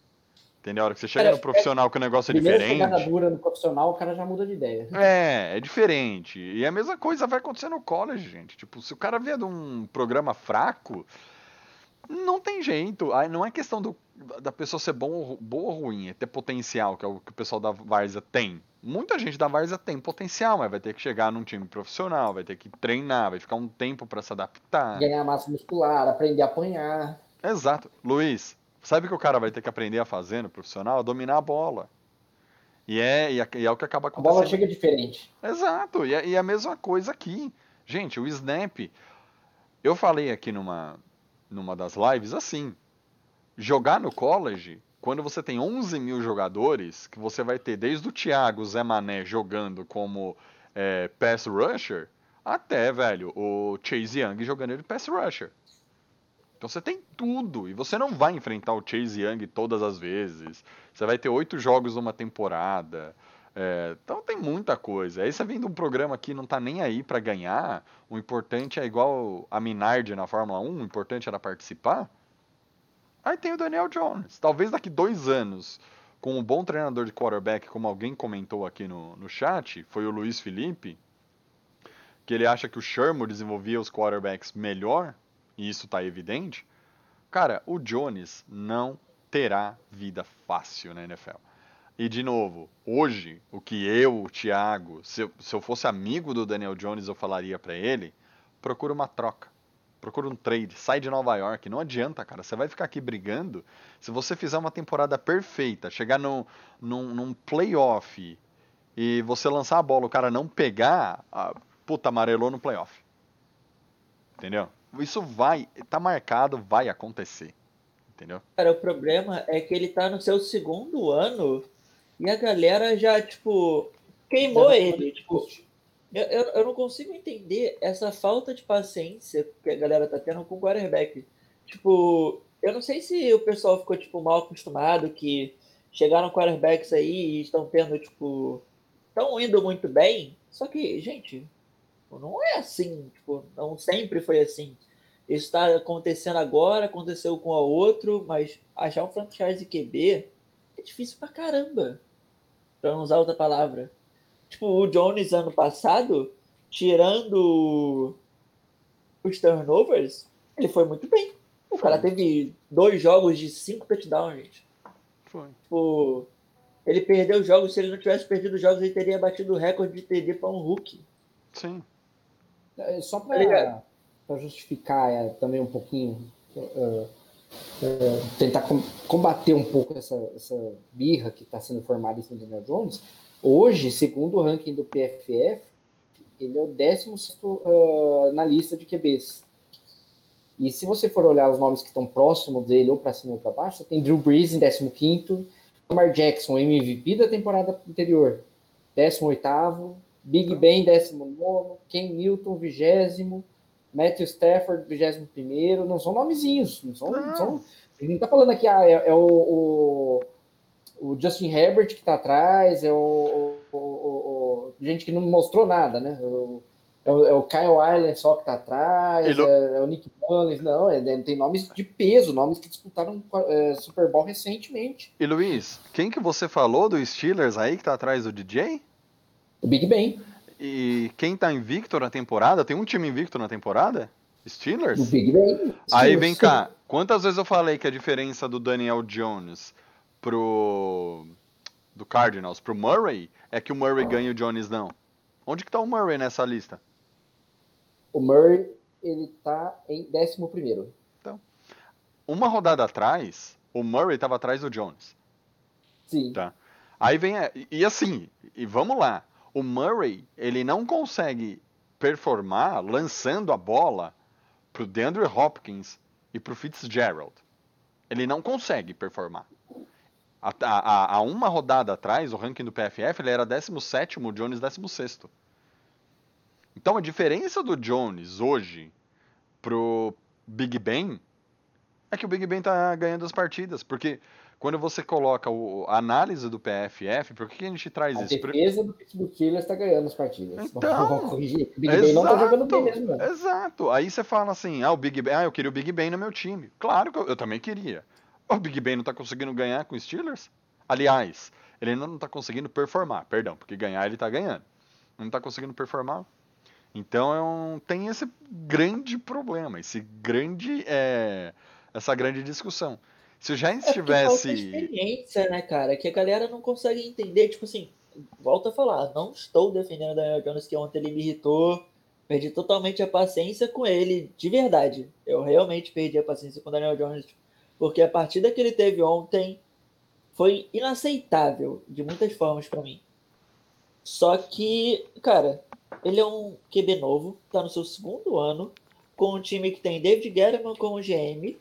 Entendeu? A hora que você chega no profissional que o negócio é diferente. dura no profissional, o cara já muda de ideia. É, é diferente. E a mesma coisa vai acontecer no college, gente. Tipo, se o cara vier de um programa fraco, não tem jeito. Aí não é questão do, da pessoa ser bom, boa ou ruim, é ter potencial, que é o que o pessoal da Várzea tem. Muita gente da Várzea tem potencial, mas vai ter que chegar num time profissional, vai ter que treinar, vai ficar um tempo para se adaptar. Ganhar massa muscular, aprender a apanhar. Exato. Luiz, sabe o que o cara vai ter que aprender a fazer no profissional? A dominar a bola. E é, e é, e é o que acaba acontecendo. A bola chega diferente. Exato. E é, e é a mesma coisa aqui. Gente, o snap. Eu falei aqui numa, numa das lives assim. Jogar no college, quando você tem 11 mil jogadores, que você vai ter desde o Thiago Zé Mané jogando como é, pass rusher, até, velho, o Chase Young jogando de pass rusher. Então você tem tudo e você não vai enfrentar o Chase Young todas as vezes. Você vai ter oito jogos numa temporada. É, então tem muita coisa. Aí você vem de um programa que não tá nem aí para ganhar. O importante é igual a Minardi na Fórmula 1, o importante era participar. Aí tem o Daniel Jones. Talvez daqui dois anos, com um bom treinador de quarterback, como alguém comentou aqui no, no chat, foi o Luiz Felipe, que ele acha que o Sherman desenvolvia os quarterbacks melhor e isso está evidente, cara, o Jones não terá vida fácil na NFL. E de novo, hoje, o que eu, o Thiago, se eu, se eu fosse amigo do Daniel Jones, eu falaria para ele: procura uma troca, procura um trade, sai de Nova York. Não adianta, cara, você vai ficar aqui brigando. Se você fizer uma temporada perfeita, chegar no, num, num playoff e você lançar a bola, o cara não pegar, puta, amarelou no playoff. Entendeu? Isso vai, tá marcado, vai acontecer. Entendeu? Cara, o problema é que ele tá no seu segundo ano e a galera já, tipo, queimou ele. Tipo, eu, eu, eu não consigo entender essa falta de paciência que a galera tá tendo com o quarterback. Tipo, eu não sei se o pessoal ficou, tipo, mal acostumado que chegaram quarterbacks aí e estão tendo, tipo, estão indo muito bem. Só que, gente, não é assim, tipo, não sempre foi assim. Isso está acontecendo agora, aconteceu com a outro, mas achar um franchise QB é difícil pra caramba. Pra não usar outra palavra. Tipo, o Jones ano passado, tirando os turnovers, ele foi muito bem. O cara teve dois jogos de cinco touchdowns, gente. Foi. Tipo, ele perdeu jogos, se ele não tivesse perdido os jogos, ele teria batido o recorde de TD para um Hulk. Sim. É, Só Tá para justificar é, também um pouquinho, é, é, tentar com- combater um pouco essa, essa birra que está sendo formada em cima do Daniel Jones, hoje, segundo o ranking do PFF, ele é o 16 uh, na lista de QBs. E se você for olhar os nomes que estão próximos dele, ou para cima ou para baixo, tem Drew Brees em 15º, Lamar Jackson, MVP da temporada anterior, 18º, Big Ben, 19º, Ken Newton, 20 Matthew Stafford, 21º, não são nomezinhos, não são... Não. são a gente não tá falando aqui, ah, é, é o, o, o Justin Herbert que tá atrás, é o, o- o- o- gente que não mostrou nada, né? O- é, o, é o Kyle Allen só que tá atrás, Ele- é, é o Nick Mullins, não, é, é- tem nomes de peso, nomes que disputaram é, Super Bowl recentemente. E Luiz, quem que você falou do Steelers aí que tá atrás do DJ? O Big Ben, E quem tá invicto na temporada? Tem um time invicto na temporada? Steelers? o Big Ben. Aí vem cá, quantas vezes eu falei que a diferença do Daniel Jones pro do Cardinals pro Murray é que o Murray ganha e o Jones não? Onde que tá o Murray nessa lista? O Murray, ele tá em 11º. Uma rodada atrás, o Murray estava atrás do Jones. Sim. Tá. Aí vem e assim, e vamos lá. O Murray, ele não consegue performar lançando a bola pro DeAndre Hopkins e pro Fitzgerald. Ele não consegue performar. A, uma rodada atrás, o ranking do PFF, ele era 17º, o Jones 16º. Então a diferença do Jones hoje pro Big Ben é que o Big Ben tá ganhando as partidas, porque quando você coloca o- a análise do PFF, por que que a gente traz A isso? Por- defesa do Pittsburgh Steelers tá ganhando as partidas. Então, Vamos corrigir. O Big Ben não tá jogando bem mesmo. não. Exato. Aí você fala assim, ah, o Big Ben, ah, eu queria o Big Ben no meu time. Claro que eu, eu também queria. O Big Ben não tá conseguindo ganhar com os Steelers? Aliás, ele ainda não tá conseguindo performar, perdão, porque ganhar ele tá ganhando. Não tá conseguindo performar. Então é um, tem esse grande problema, esse grande, é, essa grande discussão. Se o Giants É porque falta tivesse... experiência, né, cara? Que a galera não consegue entender. Tipo assim, volto a falar, não estou defendendo o Daniel Jones, que ontem ele me irritou. Perdi totalmente a paciência com ele, de verdade. Eu realmente perdi a paciência com o Daniel Jones, porque a partida que ele teve ontem foi inaceitável de muitas formas pra mim. Só que, cara, ele é um QB novo, tá no seu segundo ano, com um time que tem David Guerrero como GM,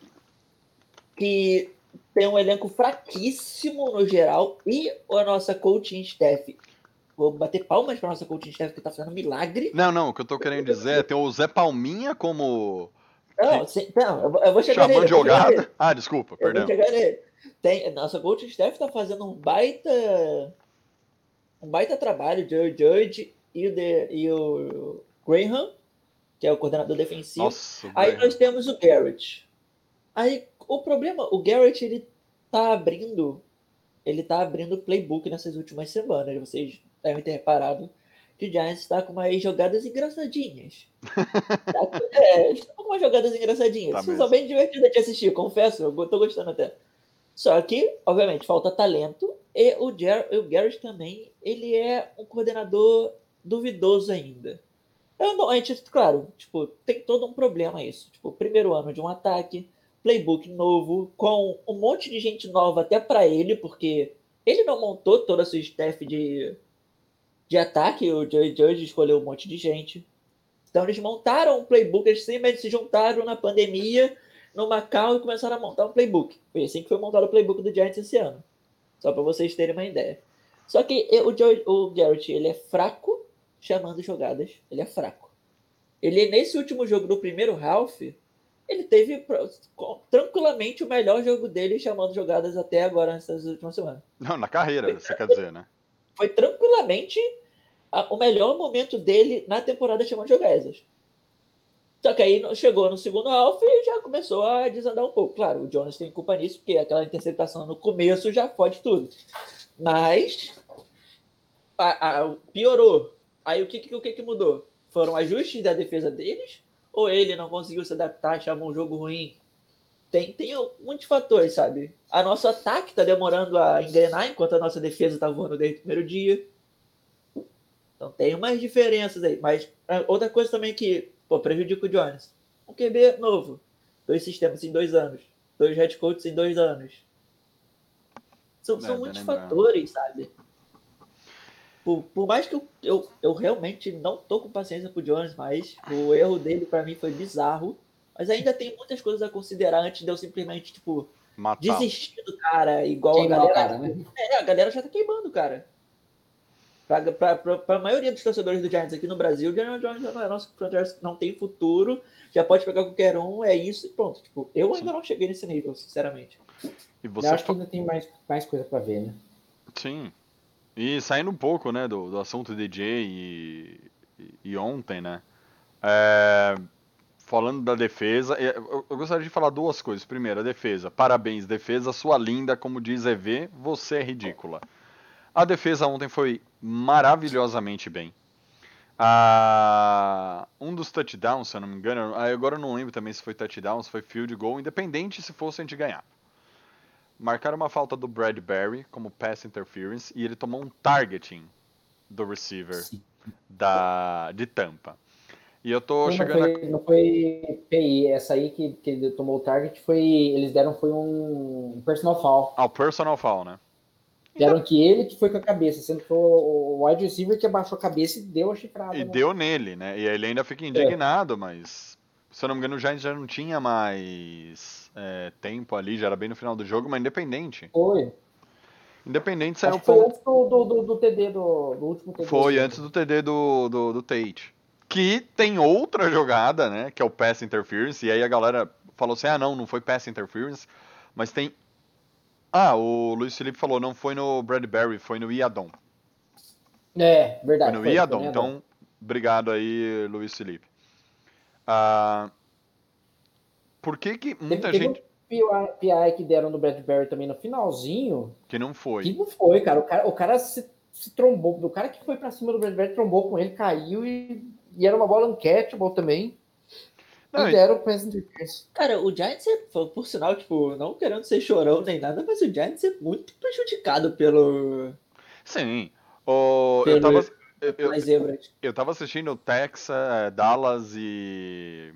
que tem um elenco fraquíssimo no geral e a nossa coaching staff. Vou bater palmas para nossa coaching staff que tá fazendo milagre. Não, não, o que eu tô querendo dizer é ter o Zé Palminha como Não, se- não, eu vou- chegar chamando nele. vou chegar nele. jogada. Ah, desculpa, Eu perdão. Tem, nossa coaching staff tá fazendo um baita um baita trabalho, o Judge e o, de, e o Graham, que é o coordenador defensivo. Nossa, Aí nós temos o Garrett. Aí o problema, o Garrett ele tá abrindo, ele tá abrindo playbook nessas últimas semanas. Vocês devem ter reparado que o Giants está com umas jogadas engraçadinhas. Tá é, está com umas jogadas engraçadinhas. Tá São mesmo. bem divertidas de assistir, confesso. Eu tô gostando até. Só que, obviamente, falta talento. E o, Jar o Garrett também, ele é um coordenador duvidoso ainda. Eu não, a gente, claro, tipo, tem todo um problema isso. Tipo, primeiro ano de um ataque, playbook novo, com um monte de gente nova até pra ele, porque ele não montou toda a sua staff de, de ataque, o Joey Judge escolheu um monte de gente. Então eles montaram um playbook, eles simplesmente se juntaram na pandemia no Macau e começaram a montar um playbook. Foi assim que foi montado o playbook do Giants esse ano. Só para vocês terem uma ideia. Só que o, Joe, o Garrett, ele é fraco chamando jogadas. Ele é fraco. Ele, nesse último jogo do primeiro half, ele teve tranquilamente o melhor jogo dele chamando jogadas até agora, nessas últimas semanas. Não, na carreira, foi, você quer dizer, né? Foi tranquilamente a, o melhor momento dele na temporada chamando jogadas. Só que aí chegou no segundo half e já começou a desandar um pouco. Claro, o Jonas tem culpa nisso, porque aquela interceptação no começo já pode tudo. Mas a, a, piorou. Aí o que, que, o que, que mudou? Foram ajustes da defesa deles? Ou ele não conseguiu se adaptar, chamou um jogo ruim? Tem, tem muitos fatores, sabe? A nosso ataque tá demorando a engrenar, enquanto a nossa defesa tá voando desde o primeiro dia. Então tem umas diferenças aí. Mas é, outra coisa também que pô, prejudica o Jones. Um QB novo. Dois sistemas em dois anos. Dois head coaches em dois anos. São, são muitos fatores, sabe? Por, por, mais que eu, eu, eu realmente não tô com paciência pro Jones, mas o erro dele para mim foi bizarro. Mas ainda tem muitas coisas a considerar antes de eu simplesmente, tipo, Matar. desistir do cara, igual Queimar a galera. Cara, né? É, a galera já tá queimando, cara. Para a maioria dos torcedores do Giants aqui no Brasil, o Daniel Jones não é nosso não tem futuro, já pode pegar qualquer um, é isso e pronto. Tipo, eu ainda não cheguei nesse nível, sinceramente. E você eu acho que ainda tem mais, mais coisa para ver, né? Sim. E saindo um pouco, né, do, do assunto DJ e, e, ontem, né? É, falando da defesa, eu, eu, gostaria de falar duas coisas. Primeiro, a defesa. Parabéns, defesa, sua linda, como diz EV, você é ridícula. A defesa ontem foi maravilhosamente bem. Ah, um dos touchdowns, se eu não me engano, agora eu não lembro também se foi touchdown, se foi field goal, independente se fosse a gente ganhar. Marcaram uma falta do Bradbury como pass interference e ele tomou um targeting do receiver da, de Tampa. E eu tô não, chegando. Não foi, a... não foi PI, essa aí que, que ele tomou o target foi. Eles deram foi um personal foul. Ah, o personal foul, né? Deram que ele que foi com a cabeça, sendo que foi o wide receiver que abaixou a cabeça e deu a chifrada. E né? deu nele, né? E ele ainda fica indignado, é. mas. Se eu não me engano, o Giants já não tinha mais é, tempo ali, já era bem no final do jogo, mas independente. Foi. Independente saiu Acho foi antes do, do, do, do TD, do, do, último TD. Foi antes do TD do, do, do Tate. Que tem outra jogada, né? Que é o Pass Interference. E aí a galera falou assim: ah, não, não foi Pass Interference. Mas tem ah, o Luiz Felipe falou, não foi no Bradbury, foi no Iadon. É, verdade. Foi no foi, Iadon, foi então obrigado aí, Luiz Felipe. Ah, por que que muita teve, gente... Teve um PI que deram no Bradbury também no finalzinho. Que não foi. Que não foi, cara. O cara, o cara se, se trombou, o cara que foi pra cima do Bradbury trombou com ele, caiu e, e era uma bola uncatchable também. Não, e deram pass interference. Cara, o Giants é, por sinal, tipo, não querendo ser chorão nem nada, mas o Giants é muito prejudicado pelo. Sim. O... Pelo... Eu tava. Eu, eu, eu tava assistindo Texas, é, Dallas e...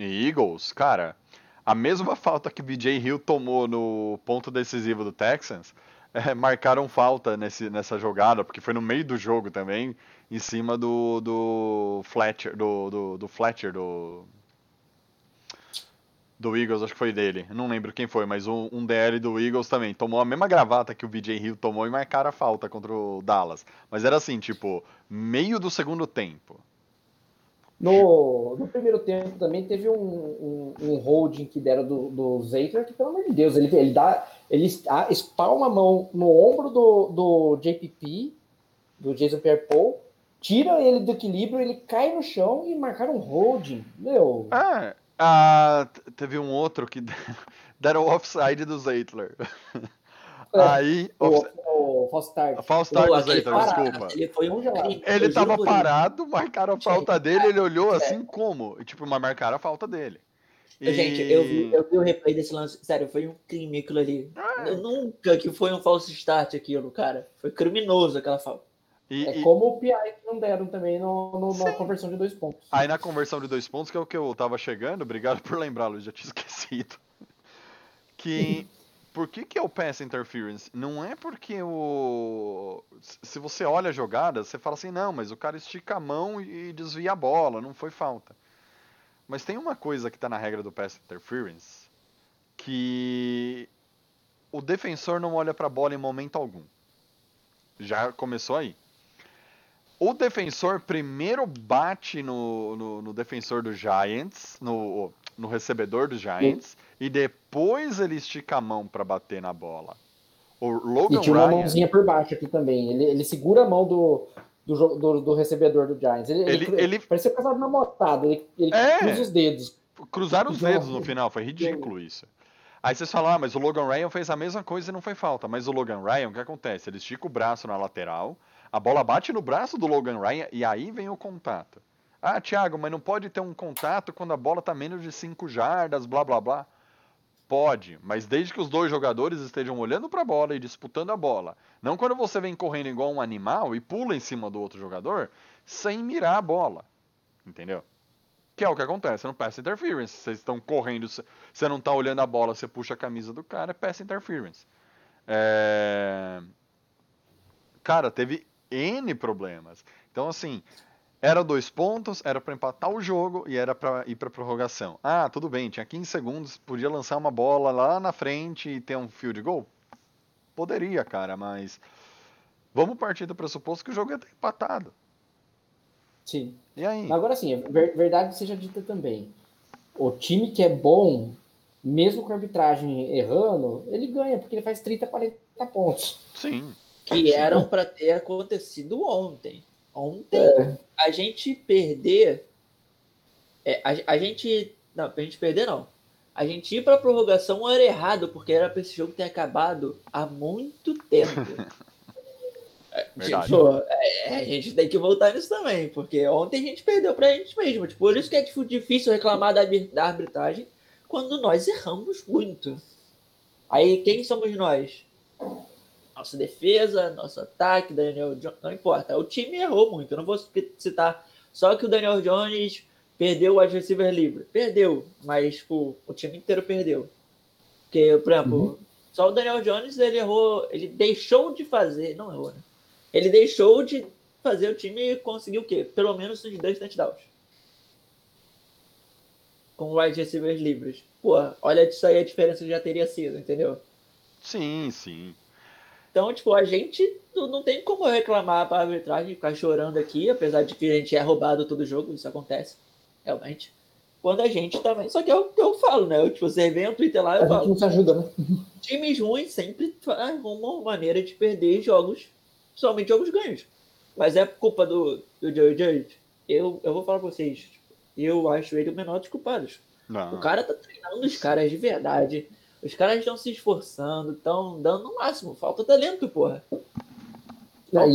e Eagles, cara. A mesma falta que o BJ Hill tomou no ponto decisivo do Texans, é, marcaram falta nesse, nessa jogada, porque foi no meio do jogo também, em cima do, do Fletcher, do, do, do Fletcher, do, do Eagles, acho que foi dele, não lembro quem foi, mas um, um, DL do Eagles também tomou a mesma gravata que o BJ Hill tomou e marcaram a falta contra o Dallas. Mas era assim, tipo, meio do segundo tempo. No, no primeiro tempo também teve um, um, um holding que deram do, do que pelo amor de Deus, ele, ele dá. Ele espalma a mão no ombro do, do JPP, do Jason Pierre-Paul, tira ele do equilíbrio, ele cai no chão e marcaram um holding. Meu. É, ah, teve um outro que deram o offside do Zeitler. É, Aí. O, off... o, false start. False start Zeitler, desculpa. Ele foi um crime. Ele eu tava parado, marcaram a falta dele, ele olhou assim como? E, tipo, mas marcaram a falta dele. E... Gente, eu vi, eu vi o replay desse lance. Sério, foi um crime aquilo ali. É. Nunca que foi um false start aquilo, cara. Foi criminoso aquela falta. E, é e... como o PI que não deram também no, no na conversão de dois pontos. Aí na conversão de dois pontos, que é o que eu tava chegando, obrigado por lembrar, Luiz, já tinha esquecido. Que. Por que, que é o pass interference? Não é porque o. Se você olha a jogada, você fala assim, não, mas o cara estica a mão e desvia a bola, não foi falta. Mas tem uma coisa que tá na regra do pass interference que o defensor não olha pra bola em momento algum. Já começou aí. O defensor primeiro bate no, no, no defensor do Giants, no, no recebedor do Giants, e depois ele estica a mão pra bater na bola. O Logan E tinha uma Ryan, mãozinha por baixo aqui também. Ele, ele segura a mão do, do, do, do recebedor do Giants. Ele, ele, Ele- ele- parecia casado namorado. Ele, ele É. cruza os dedos. cruzaram os dedos no final, foi ridículo isso. Aí vocês falam, ah, mas o Logan Ryan fez a mesma coisa e não foi falta. Mas o Logan Ryan, o que acontece? Ele estica o braço na lateral, a bola bate no braço do Logan Ryan e aí vem o contato. Ah, Thiago, mas não pode ter um contato quando a bola tá menos de 5 jardas, blá blá blá. Pode, mas desde que os dois jogadores estejam olhando para a bola e disputando a bola. Não quando você vem correndo igual um animal e pula em cima do outro jogador sem mirar a bola. Entendeu? Que é o que acontece no pass interference. Vocês estão correndo, você não está olhando a bola, você puxa a camisa do cara, é pass interference. É... Cara, teve N problemas. Então, assim, era dois pontos, era para empatar o jogo e era para ir para prorrogação. Ah, tudo bem, tinha 15 segundos, podia lançar uma bola lá na frente e ter um field goal? Poderia, cara, mas vamos partir do pressuposto que o jogo ia ter empatado. Sim. E aí? Agora sim, ver- verdade seja dita também. O time que é bom, mesmo com a arbitragem errando, ele ganha, porque ele faz 30, 40 pontos. Sim. que eram para ter acontecido ontem. Ontem É. a gente perder, é, a, a gente não, a gente perder não. A gente ir para prorrogação era errado porque era para esse jogo ter acabado há muito tempo. Tipo, é, a gente tem que voltar nisso também, porque ontem a gente perdeu pra gente mesmo. Tipo, por isso que é tipo, difícil reclamar da, da arbitragem quando nós erramos muito. Aí quem somos nós? Nossa defesa, nosso ataque, Daniel Jones, não importa. O time errou muito. Eu não vou citar só que o Daniel Jones perdeu o wide receiver livre. Perdeu, mas tipo, o time inteiro perdeu. Porque, por exemplo, só o Daniel Jones ele errou, ele deixou de fazer, não errou, né? Ele deixou de fazer o time conseguir o quê? Pelo menos uns dois touchdowns. Com wide receivers livres. Pô, olha disso aí a diferença que já teria sido, entendeu? Sim, sim. Então, tipo, a gente não tem como reclamar para a arbitragem, ficar chorando aqui, apesar de que a gente é roubado todo jogo, isso acontece, realmente. Quando a gente também. Só que é o que eu falo, né? Eu, tipo, você vem no Twitter lá, A eu gente falo. não se ajuda, né? Times ruins sempre arrumam uma maneira de perder jogos, somente jogos ganhos. Mas é culpa do, do Joe Judge. Eu, eu vou falar pra vocês. Eu acho ele o menor dos culpados. Não. O cara tá treinando os caras de verdade. Os caras estão se esforçando, estão dando o máximo. Falta talento, porra. Não, e,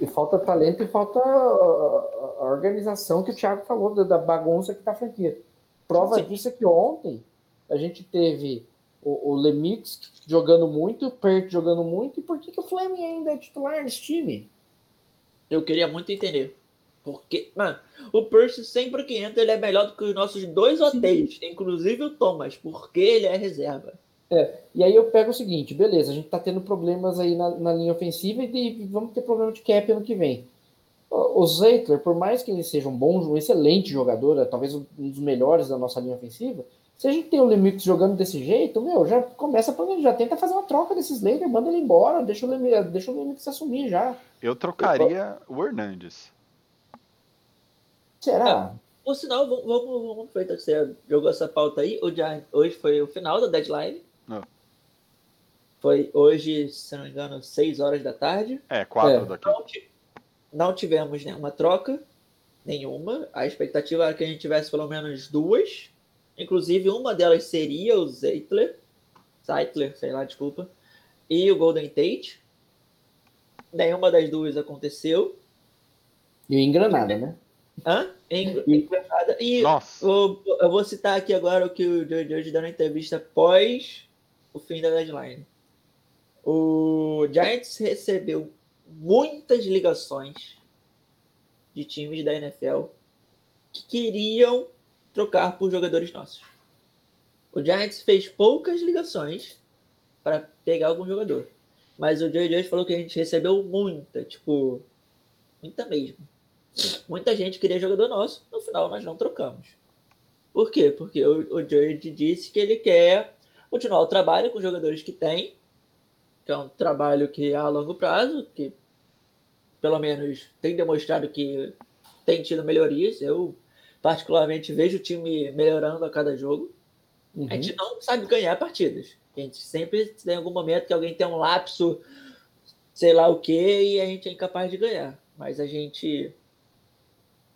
e- e falta talento e falta a, a- a organização que o Thiago falou, da, da bagunça que tá a franquia. Prova Sim. disso é que ontem a gente teve o, o Lemix jogando muito, o Pert jogando muito, e por que, que o Fleming ainda é titular nesse time? Eu queria muito entender. Porque, mano, o Percy sempre que entra, ele é melhor do que os nossos dois hotéis, inclusive o Thomas, porque ele é reserva. E aí eu pego o seguinte, beleza, a gente tá tendo problemas aí na, na linha ofensiva e de- vamos ter problema de cap ano que vem. O o Zeitler, por mais que ele seja um bom, um excelente jogador, é talvez um dos melhores da nossa linha ofensiva, se a gente tem o Lemix jogando desse jeito, meu, já começa a planejar, já tenta fazer uma troca desses Lakers, manda ele embora, deixa o Lemix, deixa o Lemix assumir já. Eu trocaria o Hernandes. Será? Por sinal, vamos, vamos, vamos aproveitar que você jogou essa pauta aí. Hoje foi o final da deadline. Foi hoje, se não me engano, 6 horas da tarde. É, quatro É. daqui. Não, não tivemos nenhuma troca, nenhuma. A expectativa era que a gente tivesse pelo menos duas. Inclusive, uma delas seria o Zeitler. Zeitler, sei lá, desculpa. E o Golden Tate. Nenhuma das duas aconteceu. E o engranada, né? Hã? Em- E-. E Nossa. eu, eu vou citar aqui agora o que o Joe Judge deu na entrevista após o fim da deadline. O Giants recebeu muitas ligações de times da NFL que queriam trocar por jogadores nossos. O Giants fez poucas ligações para pegar algum jogador. Mas o Joe Judge falou que a gente recebeu muita, tipo, muita mesmo. Muita gente queria jogador nosso, no final nós não trocamos. Por quê? Porque o, o George disse que ele quer continuar o trabalho com os jogadores que tem, que é um trabalho que é a longo prazo, que pelo menos tem demonstrado que tem tido melhorias. Eu, particularmente, vejo o time melhorando a cada jogo. Uhum. A gente não sabe ganhar partidas. A gente sempre tem algum momento que alguém tem um lapso, sei lá o que, e a gente é incapaz de ganhar. Mas a gente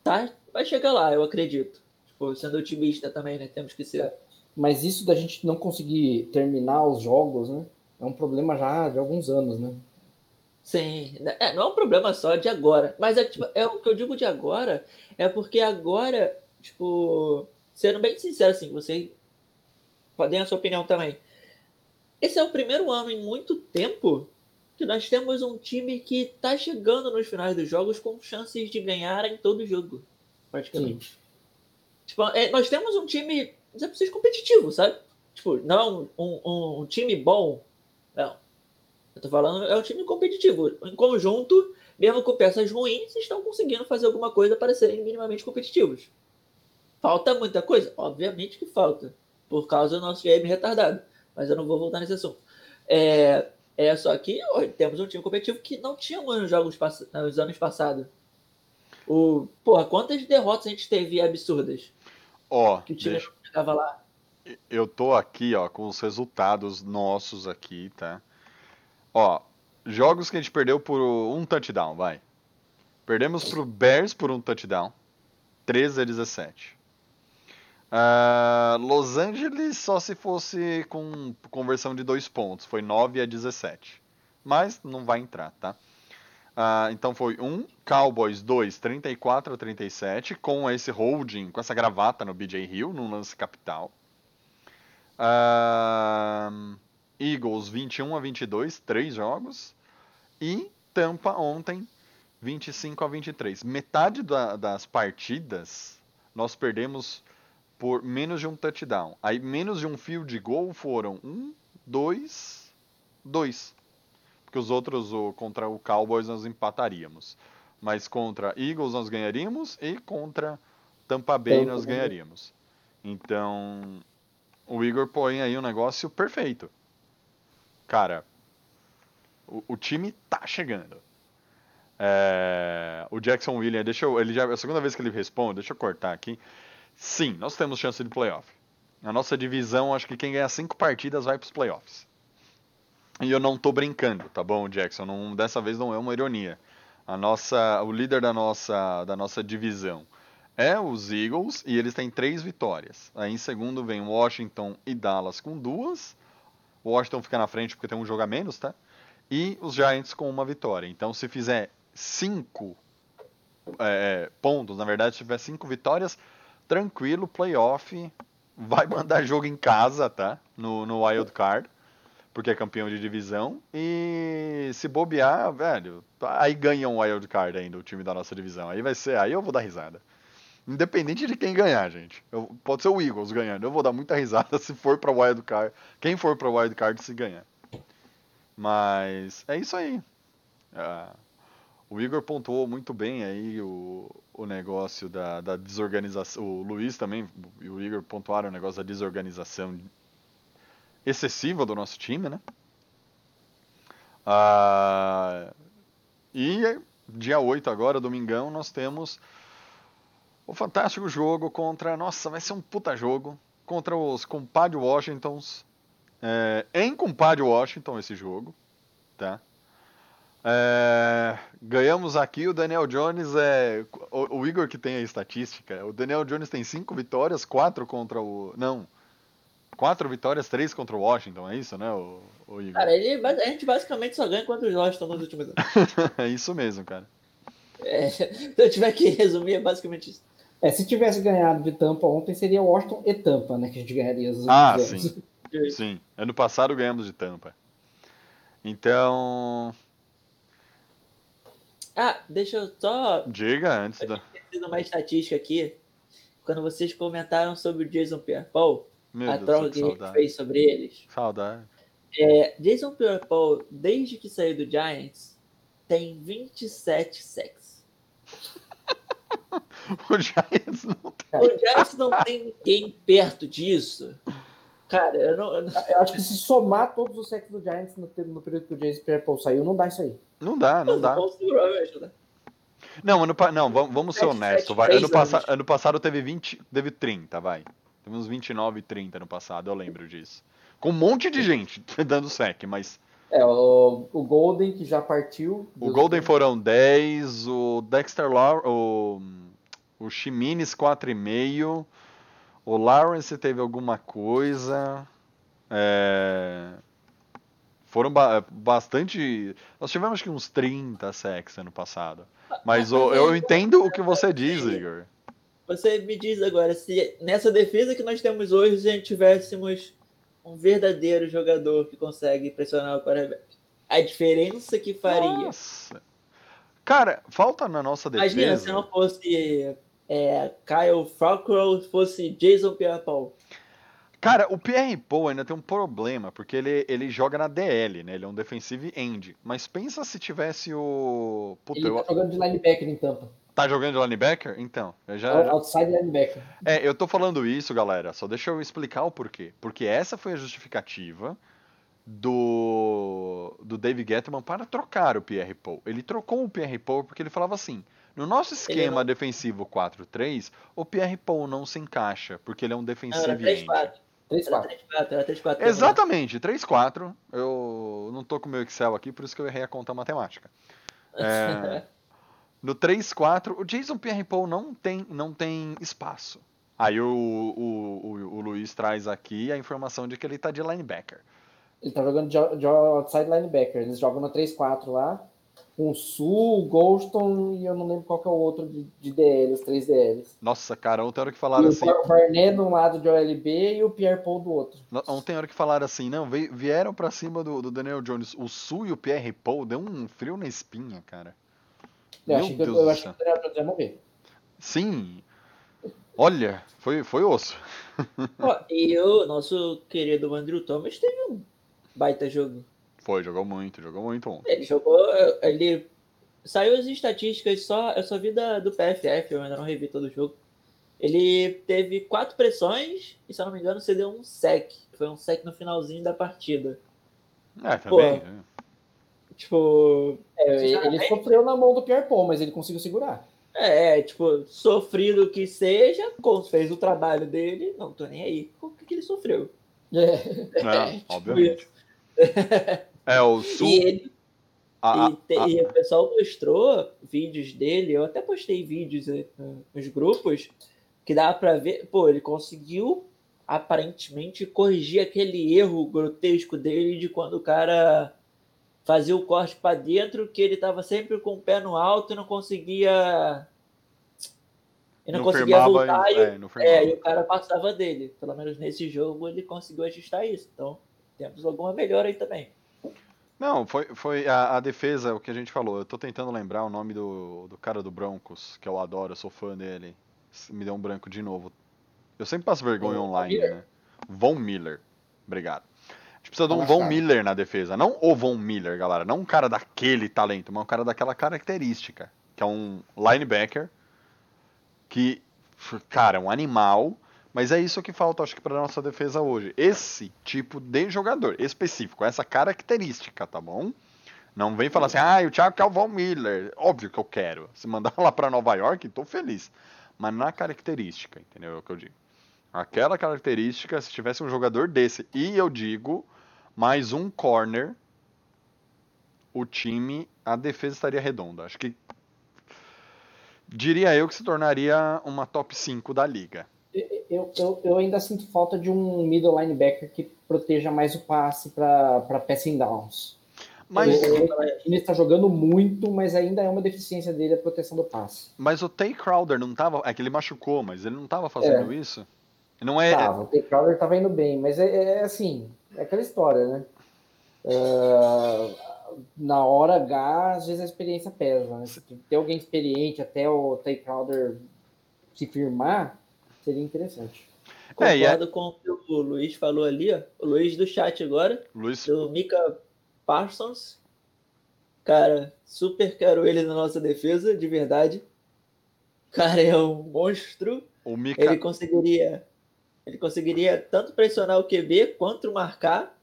tá, vai chegar lá, eu acredito. Tipo, sendo otimista também, né? Temos que ser. Mas isso da gente não conseguir terminar os jogos, né? É um problema já de alguns anos, né? Sim, é, não é um problema só de agora. Mas é, tipo, é o que eu digo de agora é porque agora, tipo, sendo bem sincero, assim, você podem a sua opinião também. Esse é o primeiro ano em muito tempo que nós temos um time que está chegando nos finais dos jogos com chances de ganhar em todo jogo, praticamente. Tipo, é, nós temos um time, é preciso competitivo, sabe? Tipo, não um, um, um time bom, não. Eu tô falando, é um time competitivo. Em conjunto, mesmo com peças ruins, estão conseguindo fazer alguma coisa para serem minimamente competitivos. Falta muita coisa? Obviamente que falta, por causa do nosso game retardado. Mas eu não vou voltar nesse assunto. É, é só que ó, temos um time competitivo que não tinha nos jogos pass nos anos passados. O, porra, quantas derrotas a gente teve absurdas? Ó, Que o time deixa- lá. Eu tô aqui, ó, com os resultados nossos aqui, tá? Ó, jogos que a gente perdeu por um touchdown, vai. Perdemos pro Bears por um touchdown, 13 a 17. Ah, Los Angeles só se fosse com conversão de dois pontos, foi 9 a 17. Mas não vai entrar, tá? Ah, então foi 1, Cowboys 2, 34 a 37, com esse holding, com essa gravata no BJ Hill, num lance capital. Ah, Eagles 21 a 22, três jogos. E Tampa ontem 25 a 23. Metade da- das partidas nós perdemos por menos de um touchdown. Aí menos de um field goal foram um, dois, dois. Porque os outros, o, contra o Cowboys, nós empataríamos. Mas contra Eagles nós ganharíamos e contra Tampa Bay nós ganharíamos. Então, o Igor põe aí um negócio perfeito. Cara, o, o time tá chegando. É, o Jackson Williams, deixa eu, ele já, é a segunda vez que ele responde, deixa eu cortar aqui. Sim, nós temos chance de playoff. Na nossa divisão, acho que quem ganhar cinco partidas vai para os playoffs. E eu não tô brincando, tá bom, Jackson? Não- dessa vez não é uma ironia. A nossa, o líder da nossa, da nossa divisão é os Eagles e eles têm três vitórias. Aí em segundo vem Washington e Dallas com duas. Washington fica na frente porque tem um jogo a menos, tá? E os Giants com uma vitória. Então se fizer cinco é, pontos, na verdade, se tiver cinco vitórias, tranquilo, playoff, vai mandar jogo em casa, tá? No, no Wild Card, porque é campeão de divisão. E se bobear, velho, aí ganha um Wild Card ainda o time da nossa divisão. Aí vai ser, aí eu vou dar risada. Independente de quem ganhar, gente. Eu- pode ser o Eagles ganhando. Eu vou dar muita risada se for pra Wild Card. Quem for pra Wild Card se ganhar. Mas é isso aí. Ah, o Igor pontuou muito bem aí o, o negócio da, da desorganização. O Luiz também e o Igor pontuaram o negócio da desorganização excessiva do nosso time, né? Ah, e dia 8 agora, domingão, nós temos o fantástico jogo contra. Nossa, vai ser um puta jogo. Contra os compadre Washingtons. É, em compadre Washington esse jogo. Tá? É, ganhamos aqui, o Daniel Jones é. O, o Igor que tem a estatística. O Daniel Jones tem 5 vitórias, 4 contra o. Não. 4 vitórias, 3 contra o Washington, é isso, né, o, o Igor? Cara, ele, a gente basicamente só ganha contra os Washington nos últimos anos. é isso mesmo, cara. É, se eu tiver que resumir, é basicamente isso. É, se tivesse ganhado de Tampa ontem, seria Washington e Tampa, né? Que a gente ganharia os Ah, outros sim. Sim, ano passado ganhamos de Tampa. Então, Ah, deixa eu só diga antes da. uma estatística aqui. Quando vocês comentaram sobre o Jason Pierre-Paul, Meu a Deus, troca que que a gente fez sobre eles, Saudade. É, Jason Pierre-Paul, desde que saiu do Giants, tem 27 sacks. O Giants não tem. O Giants não tem ninguém perto disso. Cara, eu não. eu não- Eu acho que se somar todos os sacks do Giants no, no período que o James Pierre-Paul saiu, não dá isso aí. Não dá, não dá. Né? Não, ano, não vamos, vamos ser honestos. Vai. Ano, passa- ano passado teve 20, teve 30, vai. Teve uns 29 e 30 no passado, eu lembro disso. Com um monte de gente dando sec, mas É, o, o Golden, que já partiu. o Golden foram 10, o Dexter Lawrence, o, o Chimines 4,5, o Lawrence teve alguma coisa. é, foram ba- bastante. Nós tivemos acho que uns 30 sacks ano passado. Mas o- eu entendo o que você diz, Igor. Você me diz agora, se nessa defesa que nós temos hoje, a gente tivéssemos um verdadeiro jogador que consegue pressionar o quarterback. A diferença que faria. Nossa. Cara, falta na nossa Imagina se defesa. não fosse é, Kyle Fackrell, fosse Jason Pierre-Paul. Cara, o Pierre Paul ainda tem um problema, porque ele, ele joga na DL, né? Ele é um defensive end. Mas pensa se tivesse o. Puta, Ele eu- tá jogando de linebacker em Tampa. Tá jogando de linebacker? Então, eu já. já- Outside linebacker. É, eu tô falando isso, galera. Só deixa eu explicar o porquê. Porque essa foi a justificativa do, do Dave Gettman para trocar o Pierre Paul. Ele trocou o Pierre Paul porque ele falava assim: no nosso esquema não- defensivo 4-3, o Pierre Paul não se encaixa, porque ele é um Não, era defensive end. 3-4. 3 Era 4 3-4, era 3-4. Exatamente, 3-4. Eu não tô com o meu Excel aqui, por isso que eu errei a conta matemática. É, no 3-4, o Jason Pierre-Paul não tem, não tem espaço. Aí o, o, o, o Luiz traz aqui a informação de que ele tá de linebacker. Ele tá jogando de, de outside linebacker. Eles jogam no 3-4 lá. Com o Sul, o Golston e eu não lembro qual que é o outro de, de DL, os três DLs. Nossa, cara, ontem hora que E falaram o assim. Barnett de um lado de OLB e o Pierre Paul do outro. Ontem hora que falaram assim, não, vieram pra cima do, do Daniel Jones. O Sul e o Pierre Paul deu um frio na espinha, cara. Eu Meu achei que, eu, eu que o Daniel Jones ia morrer. Sim. Olha, foi, foi osso. Ó, e o nosso querido Andrew Thomas teve um baita jogo. Foi, jogou muito, jogou muito ontem. Ele jogou. Ele. Saiu as estatísticas só. Eu só vi da, do PFF, eu ainda não revi todo o jogo. Ele teve quatro pressões e, se eu não me engano, cedeu um sec. Foi um sec no finalzinho da partida. É, também. né? Tipo. É, ele Sinceramente? sofreu na mão do Pierre Paul, mas ele conseguiu segurar. É, tipo, sofrido que seja, fez o trabalho dele, não tô nem aí. O que, que ele sofreu? É. Tipo obviamente. isso. É, o Sul. E ele a- a- E, te- e o pessoal mostrou vídeos dele, eu até postei vídeos eh, nos grupos, que dá pra ver, pô, ele conseguiu aparentemente corrigir aquele erro grotesco dele de quando o cara fazia o corte pra dentro, que ele tava sempre com o pé no alto e não conseguia. E não, conseguia firmava, voltar e, é, não é, e o cara passava dele. Pelo menos nesse jogo ele conseguiu ajustar isso. Então temos alguma melhora aí também. Não, foi, foi a, a defesa, o que a gente falou. Eu tô tentando lembrar o nome do, do cara do Broncos, que eu adoro, eu sou fã dele. Me deu um branco de novo. Eu sempre passo vergonha Von online, Miller? né? Von Miller. Obrigado. Gente precisa de um Tá Von. Miller na defesa. Não o Von Miller, galera. Não um cara daquele talento, mas um cara daquela característica. Que é um linebacker. Que, cara, é um animal. Mas é isso que falta, acho que, pra nossa defesa hoje. Esse tipo de jogador específico, essa característica, tá bom? Não vem falar assim, ah, o Thiago quer o Von Miller. Óbvio que eu quero. Se mandar lá pra Nova York, tô feliz. Mas na característica, entendeu? É o que eu digo. Aquela característica, se tivesse um jogador desse, e eu digo, mais um corner, o time, a defesa estaria redonda. Acho que. Diria eu que se tornaria uma top 5 da liga. Eu, eu, eu ainda sinto falta de um middle linebacker que proteja mais o passe para passing downs. Mas, time está jogando muito, mas ainda é uma deficiência dele a proteção do passe. mas o Tay Crowder não tava. É que ele machucou, mas ele não tava fazendo isso? Não é. Tava, o Tay Crowder estava indo bem, mas é, é assim, é aquela história, né? Ah, na hora H, às vezes a experiência pesa, né? Se ter alguém experiente até o Tay Crowder se firmar, seria interessante. É, e é- Concordo com o que o Luiz falou ali, ó. O Luiz do chat agora, Luiz, do Mika Parsons. Cara, super quero ele na nossa defesa, de verdade. O cara é um monstro. O Mika. Ele conseguiria. Ele conseguiria tanto pressionar o QB quanto marcar,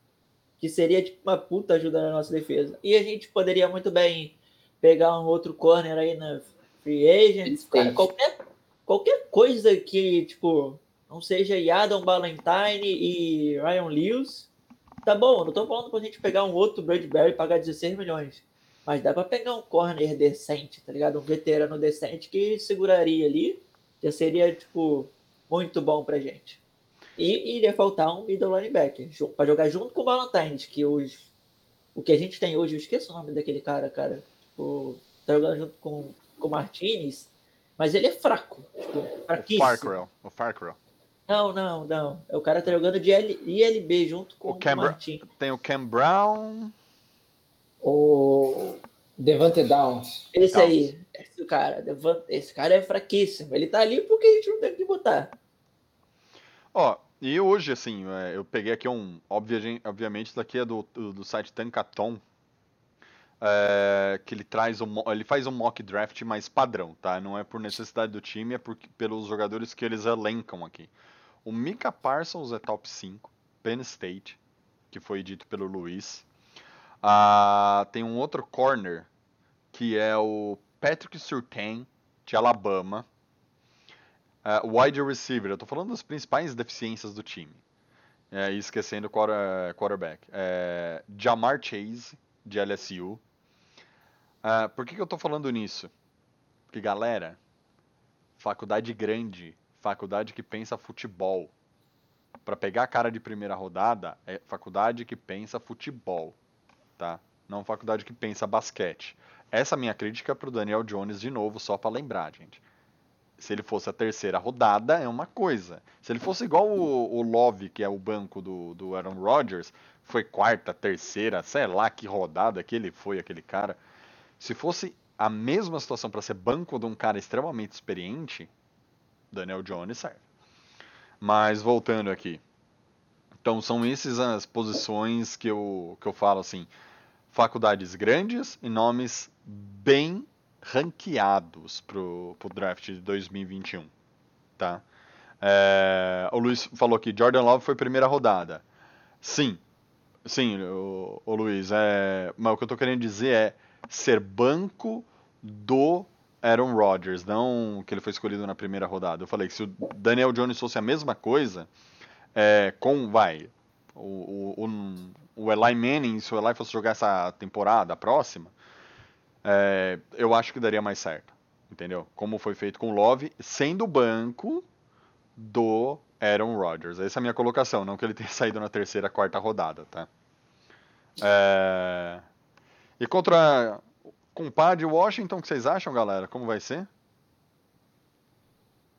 que seria tipo uma puta ajuda na nossa defesa. E a gente poderia muito bem pegar um outro corner aí na free agent. Cara, qualquer, qualquer coisa que, tipo, não seja Adam Ballantyne e Ryan Lewis, tá bom. Não tô falando pra gente pegar um outro Bradbury e pagar 16 milhões. Mas dá pra pegar um corner decente, tá ligado? Um veterano decente que seguraria ali. Já seria, tipo, muito bom pra gente. E iria faltar um middle linebacker para jogar junto com o Valentines, que os, o que a gente tem hoje, eu esqueço o nome daquele cara, cara. Tipo, tá jogando junto com, com o Martinez, mas ele é fraco. Tipo, fraquíssimo. O Farquhar. O Farquhar. Não, não, não. É o cara tá jogando de L, ILB junto com o, Cam o Martin. Tem o Cam Brown. O Devante Downs. Esse Downs. aí, esse cara, Devante, esse cara é fraquíssimo. Ele tá ali porque a gente não tem que botar. Ó, e hoje, assim, é, eu peguei aqui um. obvia- Obviamente, isso daqui é do, do, site Tankaton. é, que ele traz um, ele faz um mock draft mais padrão, tá? Não é por necessidade do time, é por, pelos jogadores que eles elencam aqui. O Mika Parsons é top 5, Penn State, que foi dito pelo Luiz. Ah, tem um outro corner, que é o Patrick Surtain, de Alabama. Ah, wide receiver, eu tô falando das principais deficiências do time. É, e esquecendo o quarter- quarterback. É, Jamar Chase, de LSU. Ah, por que, que eu tô falando nisso? Porque, galera, faculdade grande, faculdade que pensa futebol. Pra pegar a cara de primeira rodada, é faculdade que pensa futebol, tá? Não faculdade que pensa basquete. Essa minha crítica é pro Daniel Jones de novo, só pra lembrar, gente. Se ele fosse a terceira rodada, é uma coisa. Se ele fosse igual o, o Love, que é o banco do, do Aaron Rodgers, foi quarta, terceira, sei lá que rodada que ele foi, aquele cara. Se fosse a mesma situação para ser banco de um cara extremamente experiente, Daniel Jones serve. Mas voltando aqui. Então são essas as posições que eu, que eu falo assim. Faculdades grandes e nomes bem ranqueados pro, pro draft de 2021, tá? É, o Luiz falou que Jordan Love foi primeira rodada. Sim, sim, o, o Luiz, é, mas o que eu tô querendo dizer é ser banco do Aaron Rodgers, não que ele foi escolhido na primeira rodada. Eu falei que se o Daniel Jones fosse a mesma coisa, é, com, vai, o, o, o, o Eli Manning, se o Eli fosse jogar essa temporada, a próxima, é, eu acho que daria mais certo, entendeu? Como foi feito com o Love, sendo banco do Aaron Rodgers. Essa é a minha colocação, não que ele tenha saído na terceira, quarta rodada, tá? É, E contra compadre Washington, o que vocês acham, galera? Como vai ser?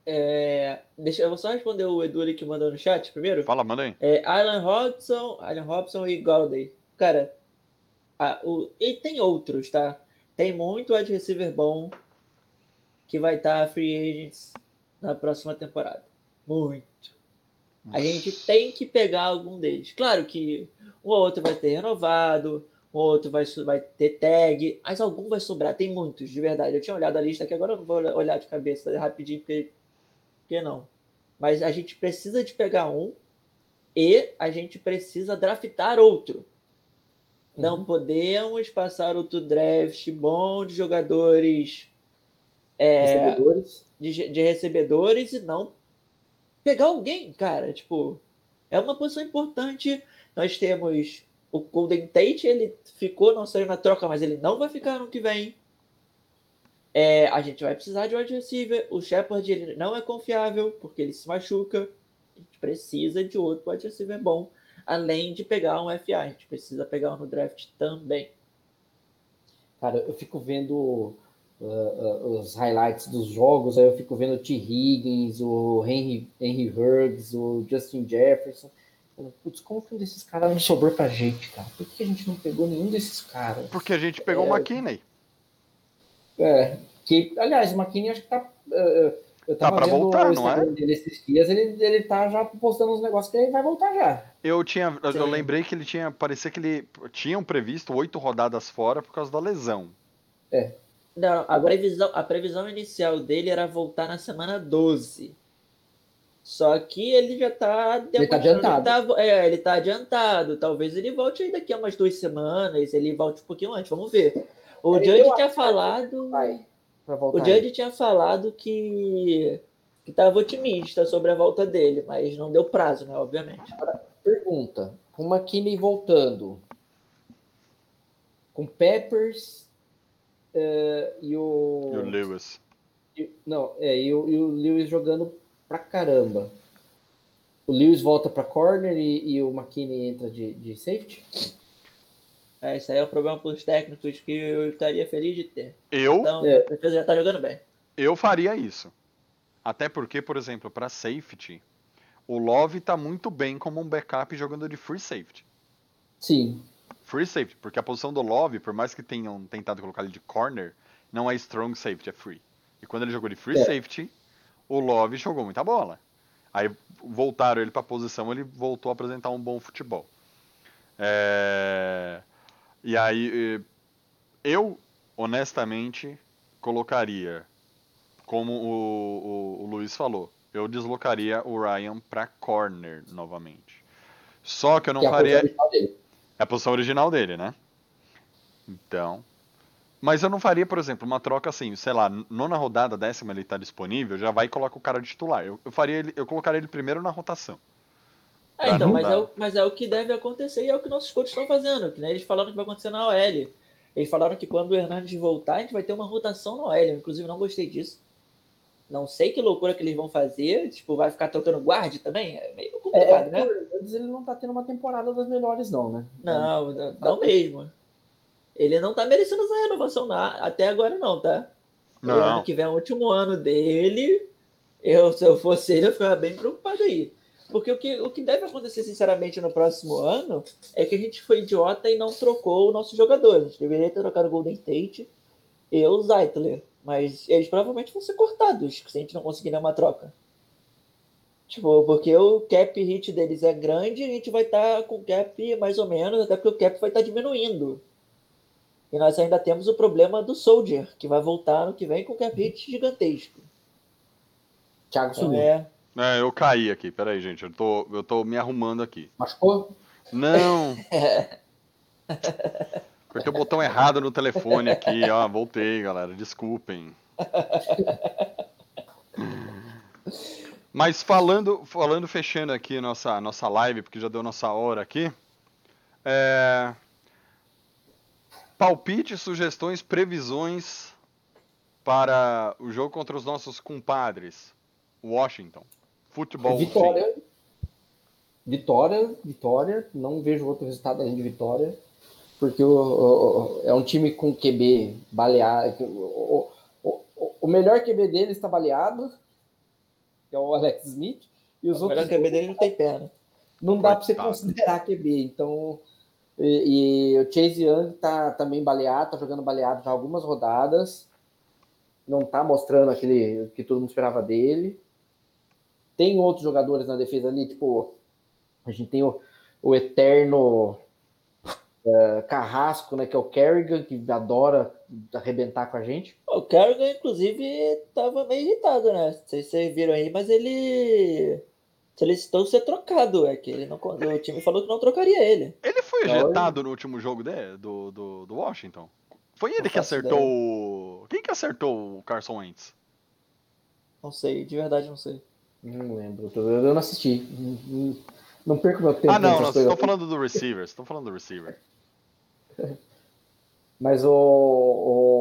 É, deixa, eu vou só responder o Edu ali que mandou no chat primeiro. Fala, manda aí. É, Alan Robson, Alan Robson e Goldey. Cara, a- o, e tem outros, tá? Tem muito wide receiver bom que vai estar free agents na próxima temporada. Muito. A gente tem que pegar algum deles. Claro que um ou outro vai ter renovado, um outro vai, vai ter tag, mas algum vai sobrar. Tem muitos, de verdade. Eu tinha olhado a lista aqui, agora eu não vou olhar de cabeça rapidinho, porque, porque não. Mas a gente precisa de pegar um e a gente precisa draftar outro. Não podemos passar outro draft bom de jogadores é, Recebedores. de, de recebedores e não pegar alguém, cara. Tipo, é uma posição importante. Nós temos o Golden Tate, ele ficou, não saiu na troca, mas ele não vai ficar no que vem. É, a gente vai precisar de wide receiver. O Shepard ele não é confiável, porque ele se machuca. A gente precisa de outro wide receiver bom, além de pegar um FA. A gente precisa pegar um no draft também. Cara, eu fico vendo uh, uh, os highlights dos jogos, aí eu fico vendo o T. Higgins, o Henry, Henry Huggs, o Justin Jefferson. Eu, Putz, como que um desses caras não sobrou pra gente, cara? Por que a gente não pegou nenhum desses caras? Porque a gente pegou o McKinney. É, que, aliás, o McKinney acho que tá. uh, eu Tá pra voltar, não é? Instagram dele esses dias, ele, ele tá já postando uns negócios que ele vai voltar já. Eu tinha, eu- eu Sim. lembrei que ele tinha, parecia que ele tinham previsto oito rodadas fora por causa da lesão. É. Não, a previsão, a previsão inicial dele era voltar na semana 12. Só que ele já tá Ele tá adiantado. Ele tá, é, ele tá adiantado. Talvez ele volte aí daqui a umas duas semanas. Ele volte um pouquinho antes, vamos ver. O É, Judge tinha falado. Vai. Pra O voltar. Judge tinha falado que que estava otimista sobre a volta dele, mas não deu prazo, né? Obviamente. Pergunta. Com o McKinney voltando. Com Peppers eh, e o. E o Lewis. e- não, é, e o, e o Lewis jogando pra caramba. O Lewis volta pra corner e, e o McKinney entra de, de safety? É, isso aí é um problema para os técnicos que eu estaria feliz de ter. Eu, Então, É. a defesa já tá jogando bem. eu faria isso. Até porque, por exemplo, para safety, o Love tá muito bem como um backup jogando de free safety. Sim. Free safety, porque a posição do Love, por mais que tenham tentado colocar ele de corner, não é strong safety, é free. E quando ele jogou de free É. safety, o Love jogou muita bola. Aí voltaram ele para a posição, ele voltou a apresentar um bom futebol. É, E aí, eh, eu, honestamente, colocaria, como o, o, o Luiz falou, eu deslocaria o Ryan para corner novamente. Só que eu não que é faria. É a posição original dele, né? Então. Mas eu não faria, por exemplo, uma troca assim, sei lá, nona rodada, décima ele tá disponível, já vai e coloca o cara de titular. Eu, eu faria ele, eu colocaria ele primeiro na rotação. É, então, mas é, o, mas é o que deve acontecer e é o que nossos coaches estão fazendo. Que, né, eles falaram que vai acontecer na OL. Eles falaram que quando o Hernandes voltar, a gente vai ter uma rotação na OL. Eu, inclusive, não gostei disso. Não sei que loucura que eles vão fazer. Tipo, vai ficar trocando guarde também? É meio É, complicado, é, né? Hernandes, ele não tá tendo uma temporada das melhores, não, né? Não, não, não mesmo. Ele não tá merecendo essa renovação na- até agora, não, tá? O Não. ano que vem é o último ano dele. Eu, se eu fosse ele, eu ficava bem preocupado aí. Porque o que, o que deve acontecer, sinceramente, no próximo ano é que a gente foi idiota e não trocou o nosso jogador. A gente deveria ter trocado o Golden Tate e o Zeitler. Mas eles provavelmente vão ser cortados se a gente não conseguir nenhuma troca. Tipo, porque o cap hit deles é grande e a gente vai estar com cap mais ou menos, até porque o cap vai estar diminuindo. E nós ainda temos o problema do Soldier, que vai voltar ano que vem com cap hit gigantesco. Thiago Então subiu. é. É, eu caí aqui, peraí, gente, eu tô, eu tô me arrumando aqui. Machucou? Não! Apertei o botão errado no telefone aqui, ó, voltei, galera, desculpem. Mas falando, falando fechando aqui nossa, nossa live, porque já deu nossa hora aqui. É... Palpite, sugestões, previsões para o jogo contra os nossos compadres. Washington. Futebol. Vitória. Vitória, vitória. Não vejo outro resultado além de vitória. Porque o, o- o- é um time com QB baleado. O, o- o- o melhor QB dele está baleado, que é o Alex Smith. E os O melhor outros QB dele não tem perna. não dá para você considerar QB. Então, e, e o Chase Young tá também baleado, tá jogando baleado já algumas rodadas. Não tá mostrando aquele que todo mundo esperava dele. Tem outros jogadores na defesa ali, tipo, a gente tem o, o eterno eh, Carrasco, né, que é o Kerrigan, que adora arrebentar com a gente. O Kerrigan, inclusive, tava meio irritado, né? Não sei se vocês viram aí, mas ele solicitou ser trocado. É que ele não, o time falou que não trocaria ele. Ele foi ejetado no último jogo de, do, do, do Washington? Foi ele que acertou o. Quem que acertou o Carson Wentz? Não sei, de verdade não sei. Não lembro, eu não assisti. Não- perco meu tempo. Ah, não, não, estou falando do receiver. Estou falando do receiver. Mas o,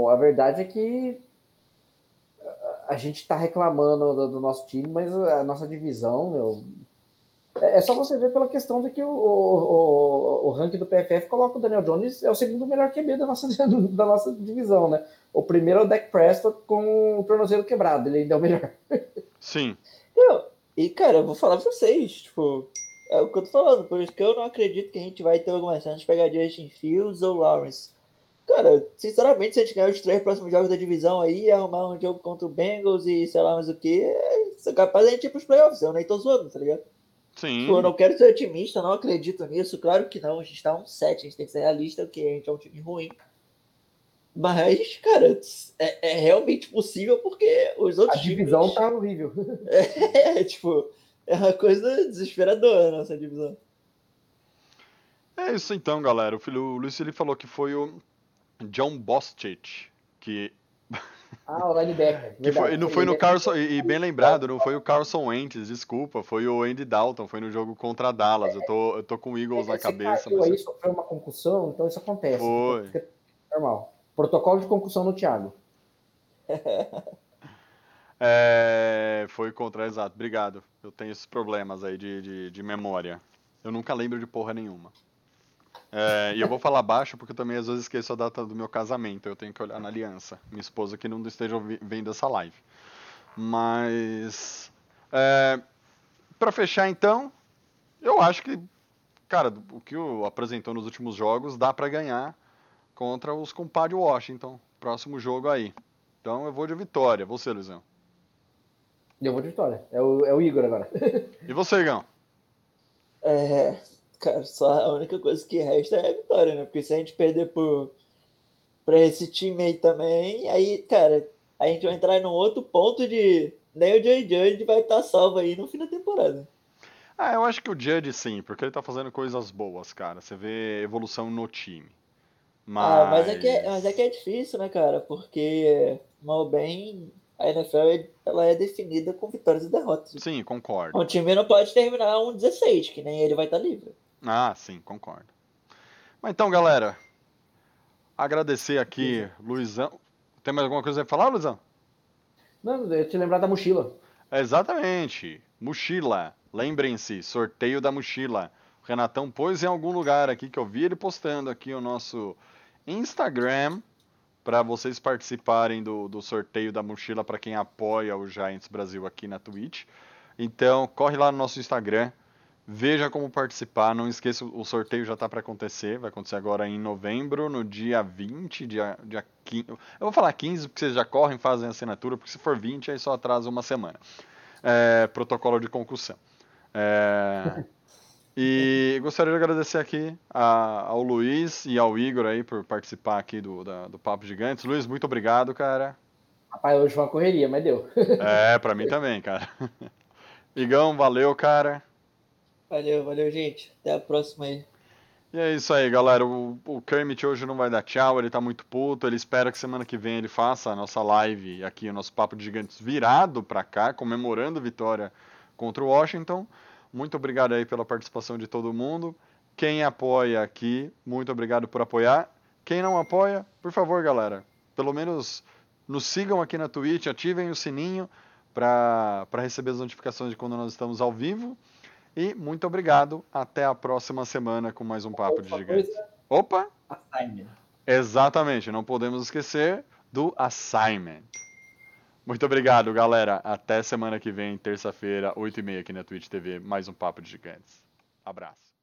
o- a verdade é que a- gente está reclamando do, do nosso time, mas a nossa divisão, meu, é, é só você ver pela questão de que o, o, o, o ranking do PFF coloca o Daniel Jones é o segundo melhor QB da nossa, da nossa divisão, né? O primeiro é o Dak Prescott com o tornozelo quebrado, ele ainda é o melhor. Sim. Eu, e, cara, eu vou falar pra vocês, tipo, é o que eu tô falando, por isso que eu não acredito que a gente vai ter alguma chance de pegar Justin Fields ou Lawrence. Cara, sinceramente, se a gente ganhar os três próximos jogos da divisão aí, arrumar um jogo contra o Bengals e sei lá mais o que, é capaz de a gente ir pros playoffs, eu nem tô zoando, tá ligado? Sim. Tipo, eu não quero ser otimista, não acredito nisso, claro que não, a gente tá um 7, a gente tem que ser realista, porque a gente é um time ruim. Mas, cara, é, é realmente possível porque os A outros divisão times... tá horrível. É, tipo, é uma coisa desesperadora a nossa divisão. É isso então, galera. O filho o Luiz ele falou que foi o John Bostich que Ah, o linebacker. Que foi, não foi no Carson, e bem lembrado, não foi o Carson Wentz, desculpa, foi o Andy Dalton, foi no jogo contra Dallas. Eu tô, eu tô com o Eagles na Esse cabeça. caiu mas- aí, sofreu uma concussão, então isso acontece. Foi. Normal. Protocolo de concussão no Thiago. É, foi contra, exato, obrigado. Eu tenho esses problemas aí de, de, de memória. Eu nunca lembro de porra nenhuma. É, e eu vou falar baixo porque eu também às vezes esqueço a data do meu casamento. Eu tenho que olhar na aliança. Minha esposa que não esteja vendo essa live. Mas. É, para fechar então, eu acho que, cara, o que o apresentou nos últimos jogos dá pra ganhar contra os compadre Washington. Próximo jogo aí. Então eu vou de vitória. Você, Luizão. Eu vou de vitória. É o, é o Igor agora. E você, Igão? É, cara, só a única coisa que resta é a vitória, né? Porque se a gente perder por, pra esse time aí também, aí, cara, a gente vai entrar num outro ponto de nem o Jay Judge vai estar salvo aí no fim da temporada. Ah, eu acho que o Judge sim, porque ele tá fazendo coisas boas, cara. Você vê evolução no time. Mas, Ah, mas é, que é, mas é que é difícil, né, cara? Porque, mal ou bem, a NFL é- ela é definida com vitórias e derrotas. Sim, concordo. O time não pode terminar um 16, que nem ele vai estar livre. Ah, sim, concordo. Mas então, galera, agradecer aqui, Luizão. Tem mais alguma coisa a falar, Luizão? Não, eu te lembrar da mochila. Exatamente. Mochila. Lembrem-se, sorteio da mochila. O Renatão pôs em algum lugar aqui que eu vi ele postando aqui o nosso Instagram para vocês participarem do, do sorteio da mochila para quem apoia o Giants Brasil aqui na Twitch. Então, corre lá no nosso Instagram, veja como participar. Não esqueça, o sorteio já está para acontecer. Vai acontecer agora em novembro, no dia 20, dia, dia 15. Eu vou falar 15 porque vocês já correm, fazem a assinatura, porque se for 20 aí só atrasa uma semana. É, protocolo de concussão. É, e gostaria de agradecer aqui a- ao Luiz e ao Igor aí por participar aqui do, da- do Papo Gigantes. Luiz, muito obrigado, cara. Rapaz, hoje foi uma correria, mas deu. É, pra mim também, cara. Igão, valeu, cara. Valeu, valeu, gente. Até a próxima aí. E é isso aí, galera. O, o Kermit hoje não vai dar tchau, ele tá muito puto. Ele espera que semana que vem ele faça a nossa live aqui, o nosso Papo de Gigantes virado pra cá, comemorando a vitória contra o Washington. Muito obrigado aí pela participação de todo mundo. Quem apoia aqui, muito obrigado por apoiar. Quem não apoia, por favor, galera, pelo menos nos sigam aqui na Twitch, ativem o sininho para receber as notificações de quando nós estamos ao vivo. E muito obrigado. Até a próxima semana com mais um Papo de coisa, Opa! assignment. Exatamente, não podemos esquecer do assignment. Muito obrigado, galera. Até semana que vem, terça-feira, 8h30 aqui na Twitch TV, mais um Papo de Gigantes. Abraço.